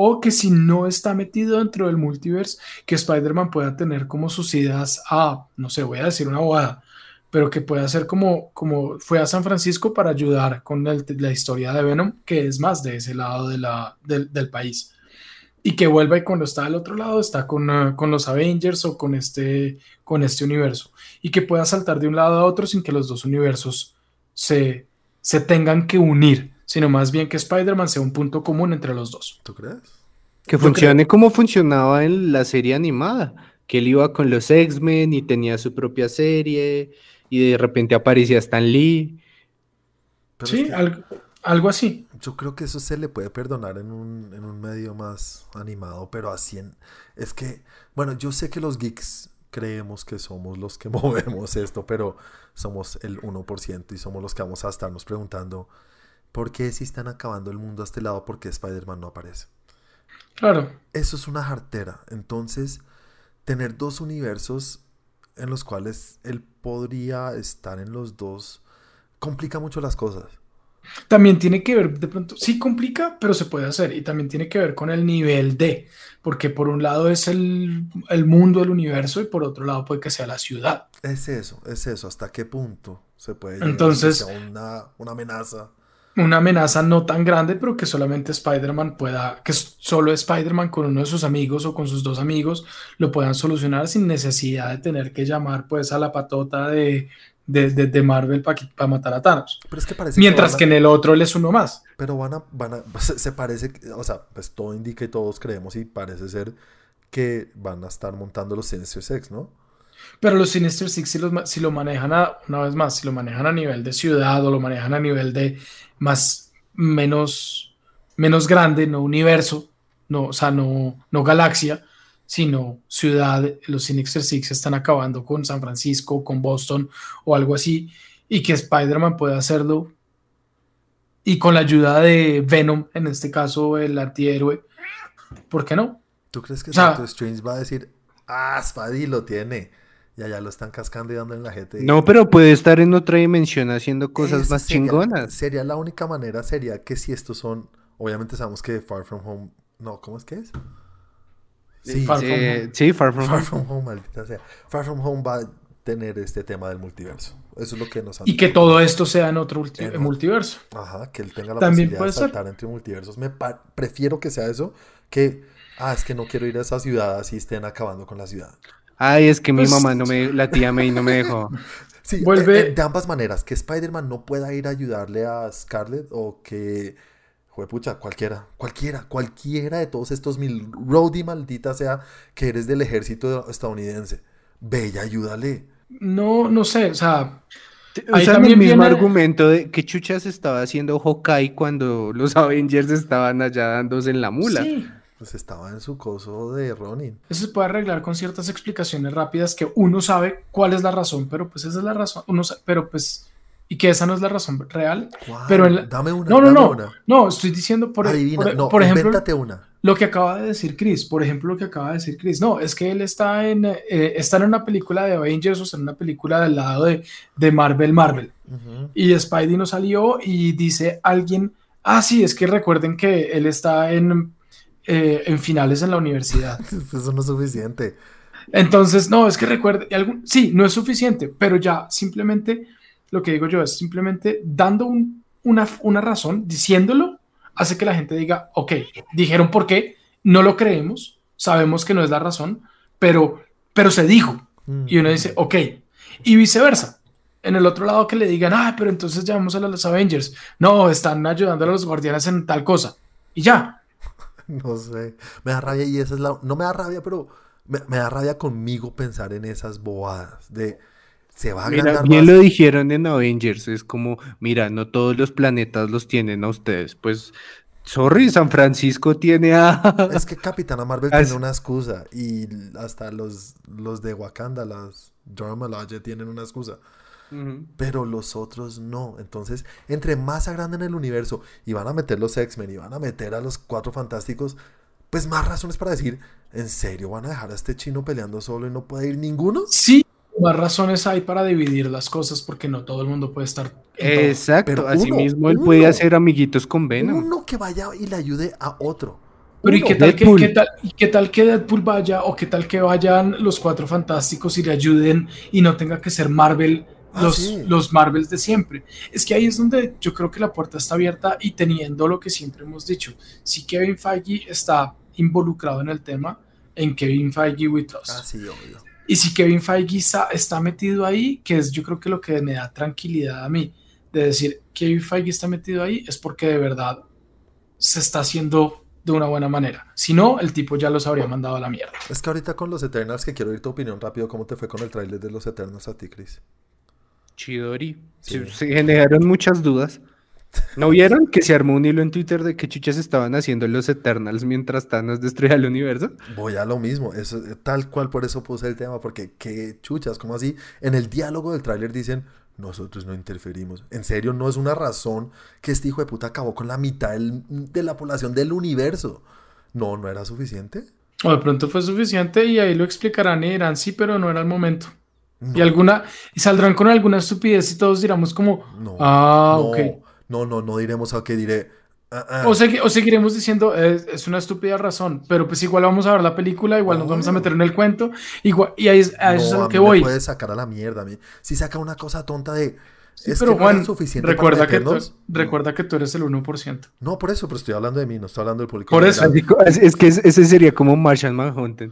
O que si no está metido dentro del multiverse, que Spider-Man pueda tener como sus ideas a, no sé, voy a decir una bobada, pero que pueda ser como, como fue a San Francisco para ayudar con la historia de Venom, que es más de ese lado de la, del- del país. Y que vuelva y cuando está al otro lado está con, ah, con los Avengers o con este, con este universo. Y que pueda saltar de un lado a otro sin que los dos universos se, se tengan que unir, sino más bien que Spider-Man sea un punto común entre los dos. ¿Tú crees? Que funcione como funcionaba en la serie animada, que él iba con los X-Men y tenía su propia serie y de repente aparecía Stan Lee. Pero sí, es que algo, algo así. yo creo que eso se le puede perdonar en un, en un medio más animado, pero así en... Es que, bueno, yo sé que los geeks creemos que somos los que (laughs) movemos esto, pero somos el 1% y somos los que vamos a estarnos preguntando por qué si están acabando el mundo a este lado, por qué Spider-Man no aparece. Claro, Eso es una jartera. Entonces, tener dos universos en los cuales él podría estar en los dos complica mucho las cosas. también tiene que ver, de pronto, sí complica, pero se puede hacer y también tiene que ver con el nivel de, porque por un lado es el, el mundo, el universo y por otro lado puede que sea la ciudad. Es eso, es eso. ¿Hasta qué punto se puede llegar a Entonces- sea una, una amenaza? Una amenaza no tan grande, pero que solamente Spider-Man pueda, que solo Spider-Man con uno de sus amigos o con sus dos amigos lo puedan solucionar sin necesidad de tener que llamar pues a la patota de, de, de- de Marvel para matar a Thanos. Pero es que parece Mientras que a- en el otro él es uno más. Pero van a, van a, (laughs) se, se parece, que- o sea, pues todo indica y todos creemos y parece ser que van a estar montando los Sinister Sex, ¿no? Pero los Sinister Six, si, los si lo manejan a, una vez más, si lo manejan a nivel de ciudad o lo manejan a nivel de más, menos, menos grande, no universo, no, o sea, no, no galaxia, sino ciudad, los Sinister Six están acabando con San Francisco, con Boston o algo así, y que Spider-Man puede hacerlo. Y con la ayuda de Venom, en este caso el antihéroe, ¿por qué no? ¿Tú crees que O sea- Strange va a decir, ah, Spidey lo tiene? Y allá lo están cascando y dando en la gente. No, pero puede estar en otra dimensión haciendo cosas más sería- chingonas. Sería la única manera, sería que si estos son, obviamente sabemos que Far From Home, no, ¿cómo es que es? Sí, Far sí, From Home. sí, Far From Far Home. From Home, maldita sea. Far From Home va a tener este tema del multiverso. Eso es lo que nos han Y que todo esto sea en otro ulti- En otro. multiverso. Ajá, que él tenga la También posibilidad puede de ser. saltar entre multiversos. Me prefiero que sea eso que, ah, es que no quiero ir a esa ciudad así estén acabando con la ciudad. Ay, es que mi Pues- mamá no me, la tía May no me dejó. (laughs) Sí, Vuelve- eh, de ambas maneras, que Spider-Man no pueda ir a ayudarle a Scarlet o que, juepucha, cualquiera, cualquiera, cualquiera de todos estos mil, Rhodey maldita sea, que eres del ejército estadounidense, ve y ayúdale. No, no sé, o sea, O sea, el mismo viene- argumento de que chuchas estaba haciendo Hawkeye cuando los (laughs) Avengers estaban allá dándose en la mula. sí, Pues estaba en su coso de Ronin. eso se puede arreglar con ciertas explicaciones rápidas que uno sabe cuál es la razón, pero pues esa es la razón, uno sa- pero pues, y que esa no es la razón real. Pero en la- Dame una, No, no, no, una. no, estoy diciendo, por, Adivina, por- no, por ejemplo, invéntate una. lo que acaba de decir Chris, por ejemplo, lo que acaba de decir Chris, no, es que él está en, eh, está en una película de Avengers o está en una película del lado de, de Marvel, Marvel. Y Spidey no salió y dice alguien, ah, sí, es que recuerden que él está en, eh, en finales en la universidad. (laughs) Eso no es suficiente. Entonces, no, es que recuerde, algún- sí, no es suficiente, pero ya simplemente, lo que digo yo es simplemente dando un, una, una razón, diciéndolo, hace que la gente diga, ok, dijeron por qué, no lo creemos, sabemos que no es la razón, pero, pero se dijo. Y uno dice, ok. Y viceversa. En el otro lado que le digan, ah, pero entonces llamamos a los Avengers. No, están ayudando a los guardianes en tal cosa. Y ya. (laughs) No sé. Me da rabia y esa es la... No me da rabia, pero me, me da rabia conmigo pensar en esas bobadas de se va a mira, bien lo dijeron en Avengers, es como, mira, no todos los planetas los tienen a ustedes, pues Sorry, San Francisco tiene a. (laughs) Es que Capitana Marvel tiene una excusa. Y hasta los, los de Wakanda, las Dora tienen una excusa. Pero los otros no. Entonces, entre más agranden el universo y van a meter los X-Men y van a meter a los cuatro fantásticos, pues más razones para decir: ¿en serio van a dejar a este chino peleando solo y no puede ir ninguno? Sí, más razones hay para dividir las cosas porque no todo el mundo puede estar. Exacto, así mismo él puede hacer amiguitos con Venom. Uno que vaya y le ayude a otro. Pero ¿y qué, tal que, qué, tal, qué tal que Deadpool vaya o qué tal que vayan los cuatro fantásticos y le ayuden y no tenga que ser Marvel ah, los, los Marvels de siempre. Es que ahí es donde yo creo que la puerta está abierta y teniendo lo que siempre hemos dicho. Si Kevin Feige está involucrado en el tema, en Kevin Feige we trust. Ah, sí, obvio. Y si Kevin Feige está, metido ahí, que es yo creo que lo que me da tranquilidad a mí, de decir Kevin Feige está metido ahí, es porque de verdad se está haciendo de una buena manera. Si no, el tipo ya los habría mandado a la mierda. Es que ahorita con los Eternals, que quiero oír tu opinión rápido, ¿cómo te fue con el tráiler de los Eternals a ti, Chris? Chidori. Se, se generaron muchas dudas. ¿No vieron que se armó un hilo en Twitter de que chuchas estaban haciendo los Eternals mientras Thanos destruía el universo? Voy a lo mismo, eso, tal cual por eso puse el tema, porque qué chuchas, como así, en el diálogo del tráiler dicen, nosotros no interferimos. En serio, no es una razón que este hijo de puta acabó con la mitad de la población del universo. No, no era suficiente. O de pronto fue suficiente y ahí lo explicarán y dirán sí, pero no era el momento. Y alguna, y saldrán con alguna estupidez y todos diramos como, ah, ok. No, no, no diremos a qué diré. Ah, ah. O, o, seguiremos diciendo, es, una estúpida razón, pero pues igual vamos a ver la película, igual nos vamos a meter en el cuento, igual, y ahí es, a eso es a lo que voy. puede sacar a la mierda, a mí. Si saca una cosa tonta de... es pero Juan, suficiente recuerda, que tú, recuerda que tú eres el 1%. No, por eso, pero estoy hablando de mí, no estoy hablando del público. Por eso. Es, que ese sería como Martian Manhunter.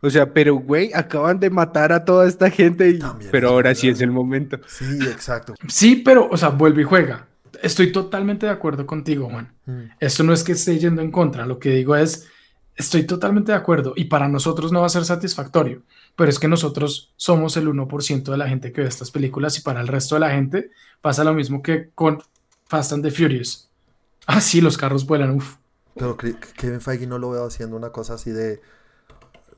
O sea, pero güey, acaban de matar a toda esta gente, y, pero ahora sí es el momento. Sí, exacto. Sí, pero, o sea, vuelve y juega estoy totalmente de acuerdo contigo, Juan. Mm. Esto no es que esté yendo en contra, lo que digo es, estoy totalmente de acuerdo y para nosotros no va a ser satisfactorio, pero es que nosotros somos el 1% de la gente que ve estas películas y para el resto de la gente pasa lo mismo que con Fast and the Furious. Ah, sí, los carros vuelan, uff. Pero Kevin Feige no lo veo haciendo una cosa así de,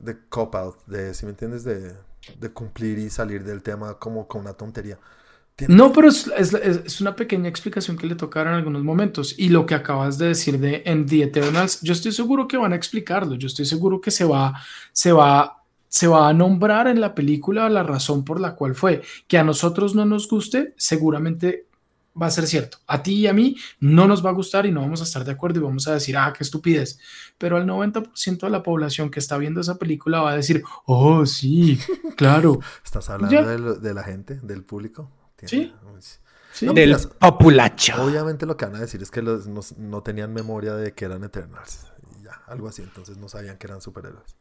de cop-out, de, si me entiendes, de, de cumplir y salir del tema como con una tontería. No, pero es, una pequeña explicación que le tocaron en algunos momentos. Y lo que acabas de decir de en The Eternals, yo estoy seguro que van a explicarlo. Yo estoy seguro que se va, se va, se va a nombrar en la película la razón por la cual fue. Que a nosotros no nos guste, seguramente va a ser cierto. A ti y a mí no nos va a gustar y no vamos a estar de acuerdo y vamos a decir, ah, qué estupidez. Pero al 90% de la población que está viendo esa película va a decir, oh, sí, (laughs) claro. ¿Estás hablando de la gente, del público? Sí. del populacho. Obviamente lo que van a decir es que los, no, tenían memoria de que eran Eternals. Y ya, algo así. Entonces no sabían que eran superhéroes.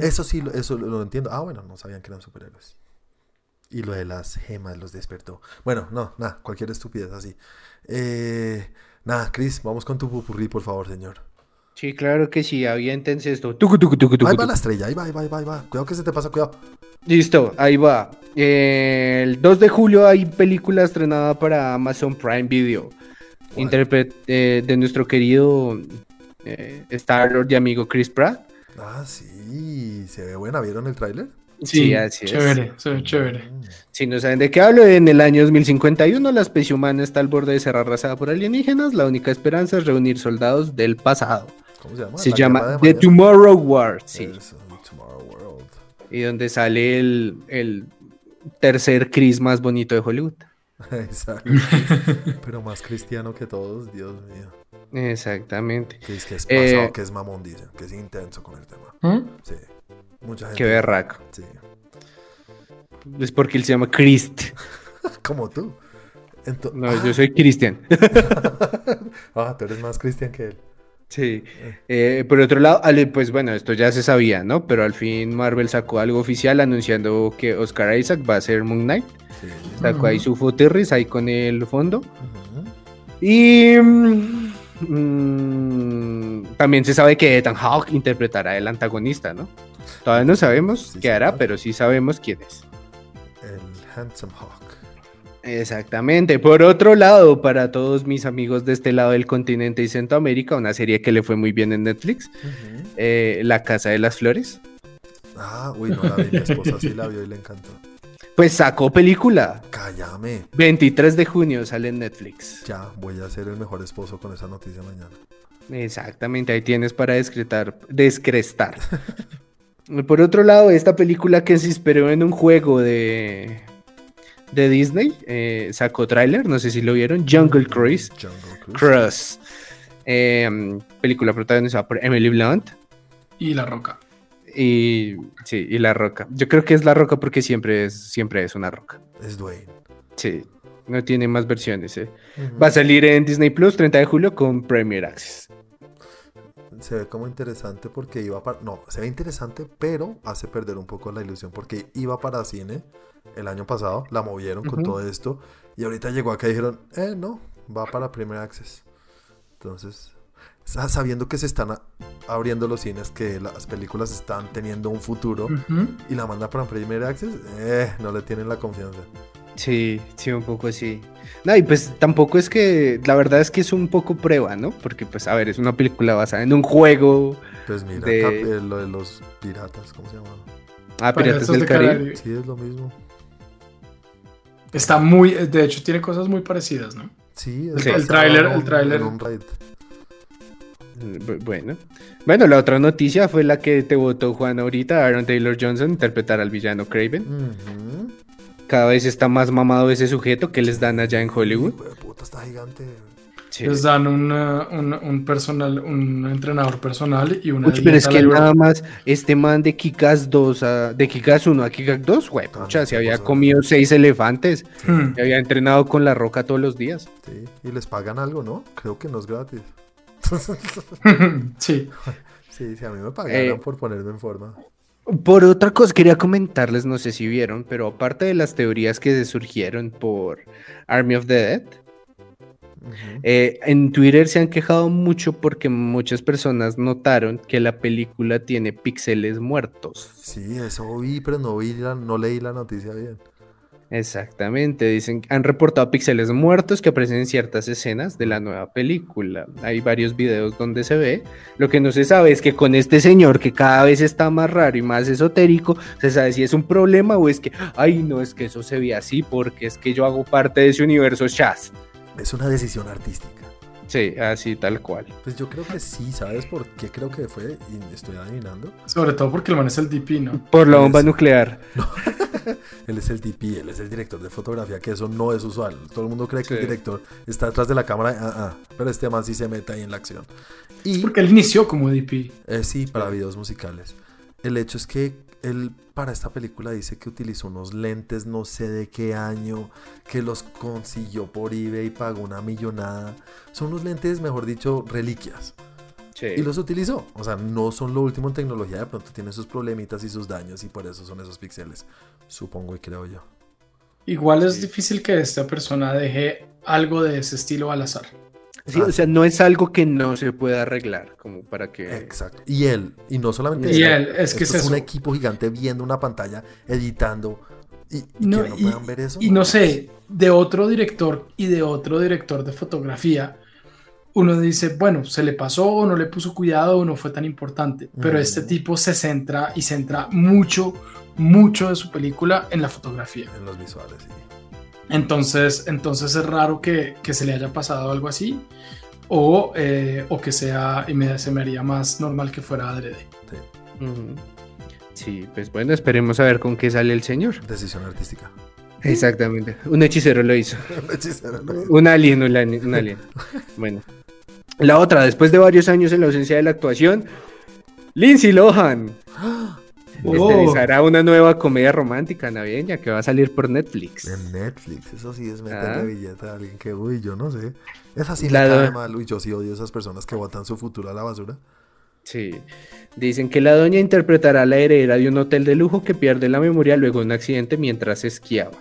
Eso sí, eso lo, entiendo. Ah, bueno, no sabían que eran superhéroes. Y lo de las gemas los despertó. Bueno, no, nada, cualquier estupidez así. Eh, nada, Chris, vamos con tu pupurrí, por favor, señor. Sí, claro que sí, aviéntense esto. ahí va la estrella, ahí va, ahí va, ahí va. Cuidado que se te pasa, cuidado. Listo, ahí va. el 2 de julio hay película estrenada para Amazon Prime Video. Intérprete de nuestro querido eh, Star Lord y amigo Chris Pratt. Ah, sí, se ve buena. ¿Vieron el tráiler? Sí, así chévere, es. Chévere, chévere. Si no saben de qué hablo, en el año 2051 la especie humana está al borde de ser arrasada por alienígenas. La única esperanza es reunir soldados del pasado. ¿Cómo se llama? Se llama The Tomorrow War. Sí y donde sale el, tercer Chris más bonito de Hollywood. (laughs) Exacto. (laughs) Pero más cristiano que todos, Dios mío. Exactamente. Que es que es pasado, eh, que es mamón, dice, que es intenso con el tema. ¿Mm? Sí. Mucha gente. Qué berraco. Sí. Es porque él se llama Christ. (laughs) Como tú. Ento- No, yo soy Cristian. (laughs) Ah, tú eres más Cristian que él. Sí. Eh, por otro lado, ale- pues bueno, esto ya se sabía, ¿no? Pero al fin Marvel sacó algo oficial anunciando que Oscar Isaac va a ser Moon Knight. Sí. Sacó ahí su fotirris ahí con el fondo. Y mm, mm, también se sabe que Ethan Hawke interpretará el antagonista, ¿no? Todavía no sabemos Sí, qué hará, pero sí sabemos quién es. El Handsome Hawk. Exactamente. Por otro lado, para todos mis amigos de este lado del continente y Centroamérica, una serie que le fue muy bien en Netflix, eh, La Casa de las Flores. Ah, uy, no la vi. Mi esposa sí la vio y le encantó. Pues sacó película. Cállame. 23 de junio sale en Netflix. Ya, voy a ser el mejor esposo con esa noticia mañana. Exactamente, ahí tienes para descretar, descrestar. (laughs) Por otro lado, esta película que se inspiró en un juego de, de Disney, eh, sacó tráiler, no sé si lo vieron, Jungle Cruise. Jungle Cruise. Cruise. Eh, película protagonizada por Emily Blunt Y La Roca. y, sí, y La Roca. Yo creo que es La Roca porque siempre es, siempre es una roca. Es Dwayne. Sí, no tiene más versiones. eh. Va a salir en Disney Plus 30 de julio con Premier Access. Se ve como interesante porque iba para... No, se ve interesante, pero hace perder un poco la ilusión porque iba para cine el año pasado, la movieron con todo esto y ahorita llegó acá y dijeron, eh, no, va para Premier Access. Entonces, sa- sabiendo que se están abriendo los cines, que las películas están teniendo un futuro y la manda para Premier Access, eh, no le tienen la confianza. Sí, sí, un poco sí. No, y pues tampoco es que, la verdad es que es un poco prueba, ¿no? Porque pues, a ver, es una película basada en un juego. Pues mira, De- Cap- eh, lo de los piratas, ¿cómo se llama? Ah, Piratas del Caribe. Caribe. Sí, es lo mismo. Está muy, de hecho tiene cosas muy parecidas, ¿no? Sí, Sí. basado El tráiler- el un- tráiler. Bueno. Bueno, la otra noticia fue la que te votó Juan ahorita, Aaron Taylor Johnson, interpretar al villano Craven. Ujú. Cada vez está más mamado ese sujeto que les dan allá en Hollywood. Puta, está gigante. Sí. Les dan un, uh, un, personal, un entrenador personal y una Uy, pero es que nada más este man de Kikas 2 a, de Kikas 1 a Kikas 2, güey, Ah, pucha, se había comido seis elefantes, Hmm. se había entrenado con la roca todos los días. Sí, y les pagan algo, ¿no? Creo que no es gratis. (laughs) sí. (laughs) Sí, sí, a mí me pagaron Eh. por ponerme en forma. Por otra cosa, quería comentarles, no sé si vieron, pero aparte de las teorías que surgieron por Army of the Dead, eh, en Twitter se han quejado mucho porque muchas personas notaron que la película tiene píxeles muertos. Sí, eso vi, pero no vi la- no leí la noticia bien. Exactamente, dicen han reportado píxeles muertos que aparecen en ciertas escenas de la nueva película. Hay varios videos donde se ve. Lo que no se sabe es que con este señor que cada vez está más raro y más esotérico, se sabe si es un problema o es que, ay, no, es que eso se ve así porque es que yo hago parte de ese universo Shaz. Es una decisión artística. Sí, así tal cual. Pues yo creo que sí, ¿sabes por qué creo que fue? Y estoy adivinando. Sobre todo porque el man es el DP, ¿no? Por la bomba nuclear. (laughs) Él es el DP, él es el director de fotografía, que eso no es usual. Todo el mundo cree que el director está detrás de la cámara, ah, ah, pero este man sí se mete ahí en la acción. Y Porque él inició como DP. eh, sí, para videos musicales. El hecho es que él para esta película dice que utilizó unos lentes no sé de qué año, que los consiguió por eBay y pagó una millonada. Son unos lentes, mejor dicho, reliquias. Sí. Y los utilizó. O sea, no son lo último en tecnología, de pronto tienen sus problemitas y sus daños y por eso son esos píxeles. Supongo y creo yo. Igual es Sí. difícil que esta persona deje algo de ese estilo al azar. Sí, o sea, no es algo que no se pueda arreglar, como para que... Exacto. Y él, y no solamente Y él, es que es un equipo gigante viendo una pantalla, editando y, y No, que no y- puedan ver eso. Y no sé, de otro director y de otro director de fotografía, uno dice, bueno, se le pasó o no le puso cuidado o no fue tan importante. Pero Mm. este tipo se centra y centra mucho, mucho de su película en la fotografía. En los visuales, sí. Entonces, entonces es raro que, que se le haya pasado algo así. O, eh, o que sea, y me, se me haría más normal que fuera adrede. sí. Pues bueno, esperemos a ver con qué sale el señor. Decisión artística. Exactamente. Un hechicero lo hizo. (laughs) Un hechicero, ¿no? Un alien, un alien. un alien. (laughs) Bueno. La otra, después de varios años en la ausencia de la actuación, Lindsay Lohan. Oh. Estrenará una nueva comedia romántica navideña que va a salir por Netflix. En Netflix, eso sí es Ah. meterle billete a alguien que, uy, yo no sé. Es así La le cae mal, uy, yo sí odio a esas personas que botan su futuro a la basura. Sí. Dicen que la doña interpretará a la heredera de un hotel de lujo que pierde la memoria luego de un accidente mientras esquiaba.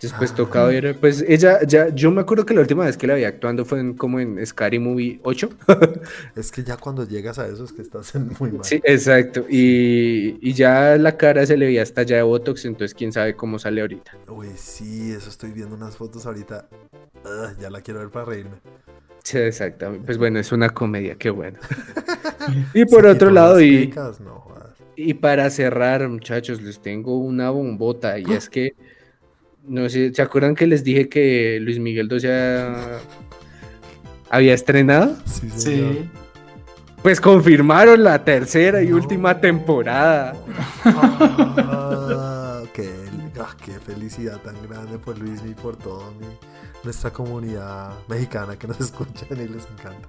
Después Ah. toca ver, pues ella, ya, yo me acuerdo que la última vez que la vi actuando fue en- como en Scary Movie 8. (laughs) Es que ya cuando llegas a eso es que estás en muy mal. Sí, exacto. Y, y ya la cara se le veía hasta ya de Botox, entonces quién sabe cómo sale ahorita. Uy, sí, eso estoy viendo unas fotos ahorita. Ah, ya la quiero ver para reírme. Sí, exactamente. Pues bueno, es una comedia, qué bueno. (laughs) y por Sí, otro lado, y, pecas, no, y para cerrar, muchachos, les tengo una bombota y es que, no sé, ¿se acuerdan que les dije que Luis Miguel 2 ya había estrenado? Sí, señor. Sí. Pues confirmaron la tercera y No. última temporada. Ah, qué, ah, qué felicidad tan grande por Luis y por toda mi- nuestra comunidad mexicana que nos (laughs) escuchan y les encanta.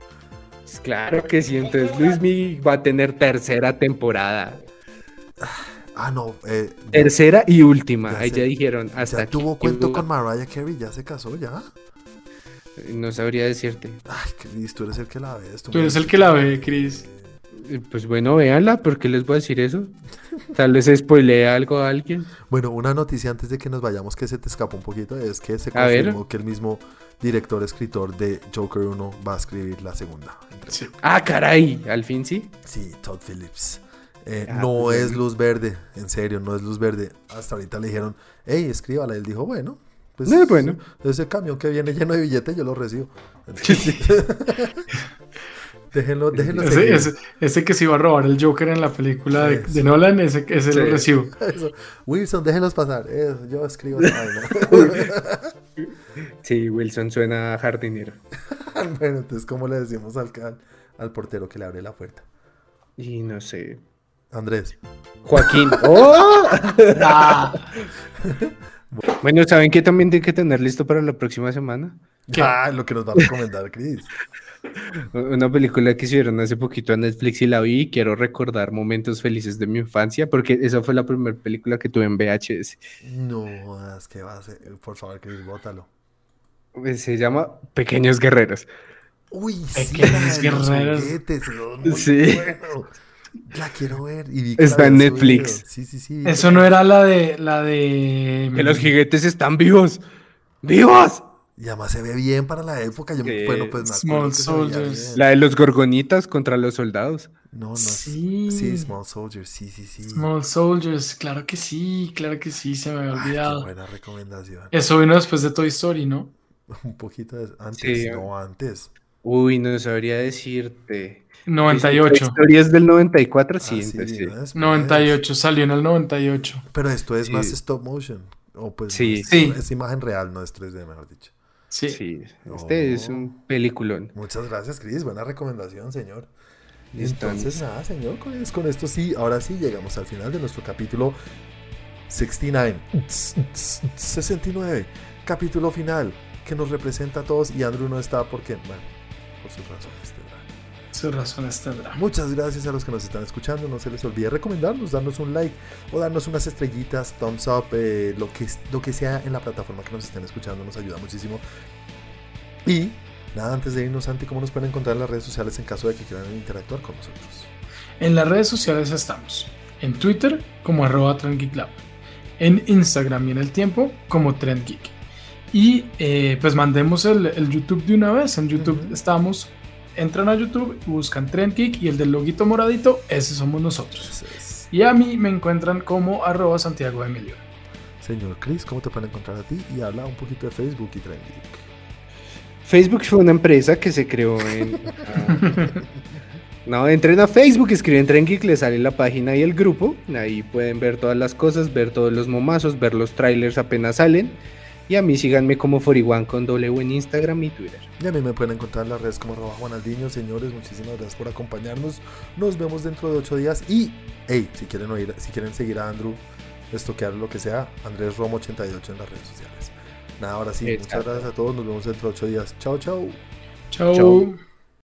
Pues claro que sí, entonces Luis Miguel va a tener tercera temporada. Ah, no, eh, Tercera y última. Ya Ahí ya dijeron hasta ya aquí tuvo cuento con Mariah Carey, ya se casó, ya. No sabría decirte. Ay, Cris, tú eres el que la ves. Tú eres el que la ve, Chris. Eh, Pues bueno, véanla, ¿por qué les voy a decir eso? (laughs) Tal vez spoilea algo a alguien. Bueno, una noticia antes de que nos vayamos que se te escapa un poquito es que se confirmó que el mismo director escritor de Joker 1 va a escribir la segunda. Sí. Ah, caray, al fin sí. Sí, Todd Phillips. Eh, Ah, no pues, es luz verde, en serio, no es luz verde. Hasta ahorita le dijeron, hey, escríbala. Él dijo, bueno, pues Eh, bueno. ese camión que viene lleno de billetes yo lo recibo. (laughs) (laughs) déjenlo, déjenlo Ese, ese- ese que se iba a robar el Joker en la película de, Nolan, ese, ese lo Sí. recibo. (laughs) Eso. Wilson, déjenlos pasar. Eso, yo escribo. Sí, Wilson suena a jardinero. bueno, entonces, ¿cómo le decimos al, al, al portero que le abre la puerta? Y no sé. Andrés. Joaquín. (laughs) ¡Oh! (laughs) Ah, Bueno, ¿saben qué también tiene que tener listo para la próxima semana? ¿Qué? Ah, lo que nos va a recomendar Chris. (laughs) Una película que hicieron hace poquito en Netflix y la vi y quiero recordar momentos felices de mi infancia porque esa fue la primera película que tuve en VHS. No, es que va a ser. Por favor, Chris, bótalo. Pues Se llama Pequeños Guerreros. Uy, sí, Pequeños de los guerreros. juguetes, muy Sí. bueno. La quiero ver. y vi que Está en Netflix. Sí, sí, sí. eso no era la de la de Que los juguetes están vivos. ¡Vivos! Y además se ve bien para la época. Yo, Sí. bueno, pues me Small Soldiers. La de los gorgonitas contra los soldados. No, no. Sí. Sí. Small Soldiers. Sí, sí, sí. Small Soldiers, claro que sí, claro que sí, se me había Ay, qué olvidado. buena recomendación. Eso vino después de Toy Story, ¿no? (laughs) Un poquito de- antes, Sí. no antes. Uy, no sabría decirte. 98. ¿Historias del 94? Sí, Ah, sí, entonces sí. ¿no? Después. 98, salió en el 98. Pero esto es Sí. más stop motion. O pues Sí. es, Sí. es imagen real, no es 3D, mejor dicho. Sí. Sí, este es un peliculón. Muchas gracias, Chris. Buena recomendación, señor. Listo. Entonces, nada, señor, con, es- con esto sí, ahora sí llegamos al final de nuestro capítulo 69. 69. Capítulo final que nos representa a todos y Andrew no está porque, bueno, sus razones tendrá. Sus razones tendrá. Muchas gracias a los que nos están escuchando. No se les olvide recomendarnos, darnos un like o darnos unas estrellitas, thumbs up, eh, lo, que, lo que sea en la plataforma que nos estén escuchando. Nos ayuda muchísimo. Y nada, antes de irnos, Santi, ¿cómo nos pueden encontrar en las redes sociales en caso de que quieran interactuar con nosotros? En las redes sociales estamos. En Twitter como arroba TrendGeekLab. En Instagram y en el tiempo como TrendGeek. Y eh, pues mandemos el, el YouTube de una vez. En YouTube estamos. Entran a YouTube buscan TrendGeek y el del loguito moradito, ese somos nosotros. Es. Y a mí me encuentran como arroba Santiago Emilio. Señor Chris, ¿cómo te pueden encontrar a ti? Y habla un poquito de Facebook y Trendy. Facebook fue una empresa que se creó en... (laughs) No, entren a Facebook, escriben Tren Geek, les sale la página y el grupo. Ahí pueden ver todas las cosas, ver todos los momazos, ver los trailers apenas salen. Y a mí síganme como Foriwan con W en Instagram y Twitter. Y a mí me pueden encontrar en las redes como arroba Juanaldiño. Señores, muchísimas gracias por acompañarnos. Nos vemos dentro de ocho días. Y, hey, si quieren oír, si quieren seguir a Andrew, estoquear lo que sea, Andrés Romo 88 en las redes sociales. Nada, ahora sí, muchas gracias a todos. Nos vemos dentro de ocho días. Chao. Chao. Chao.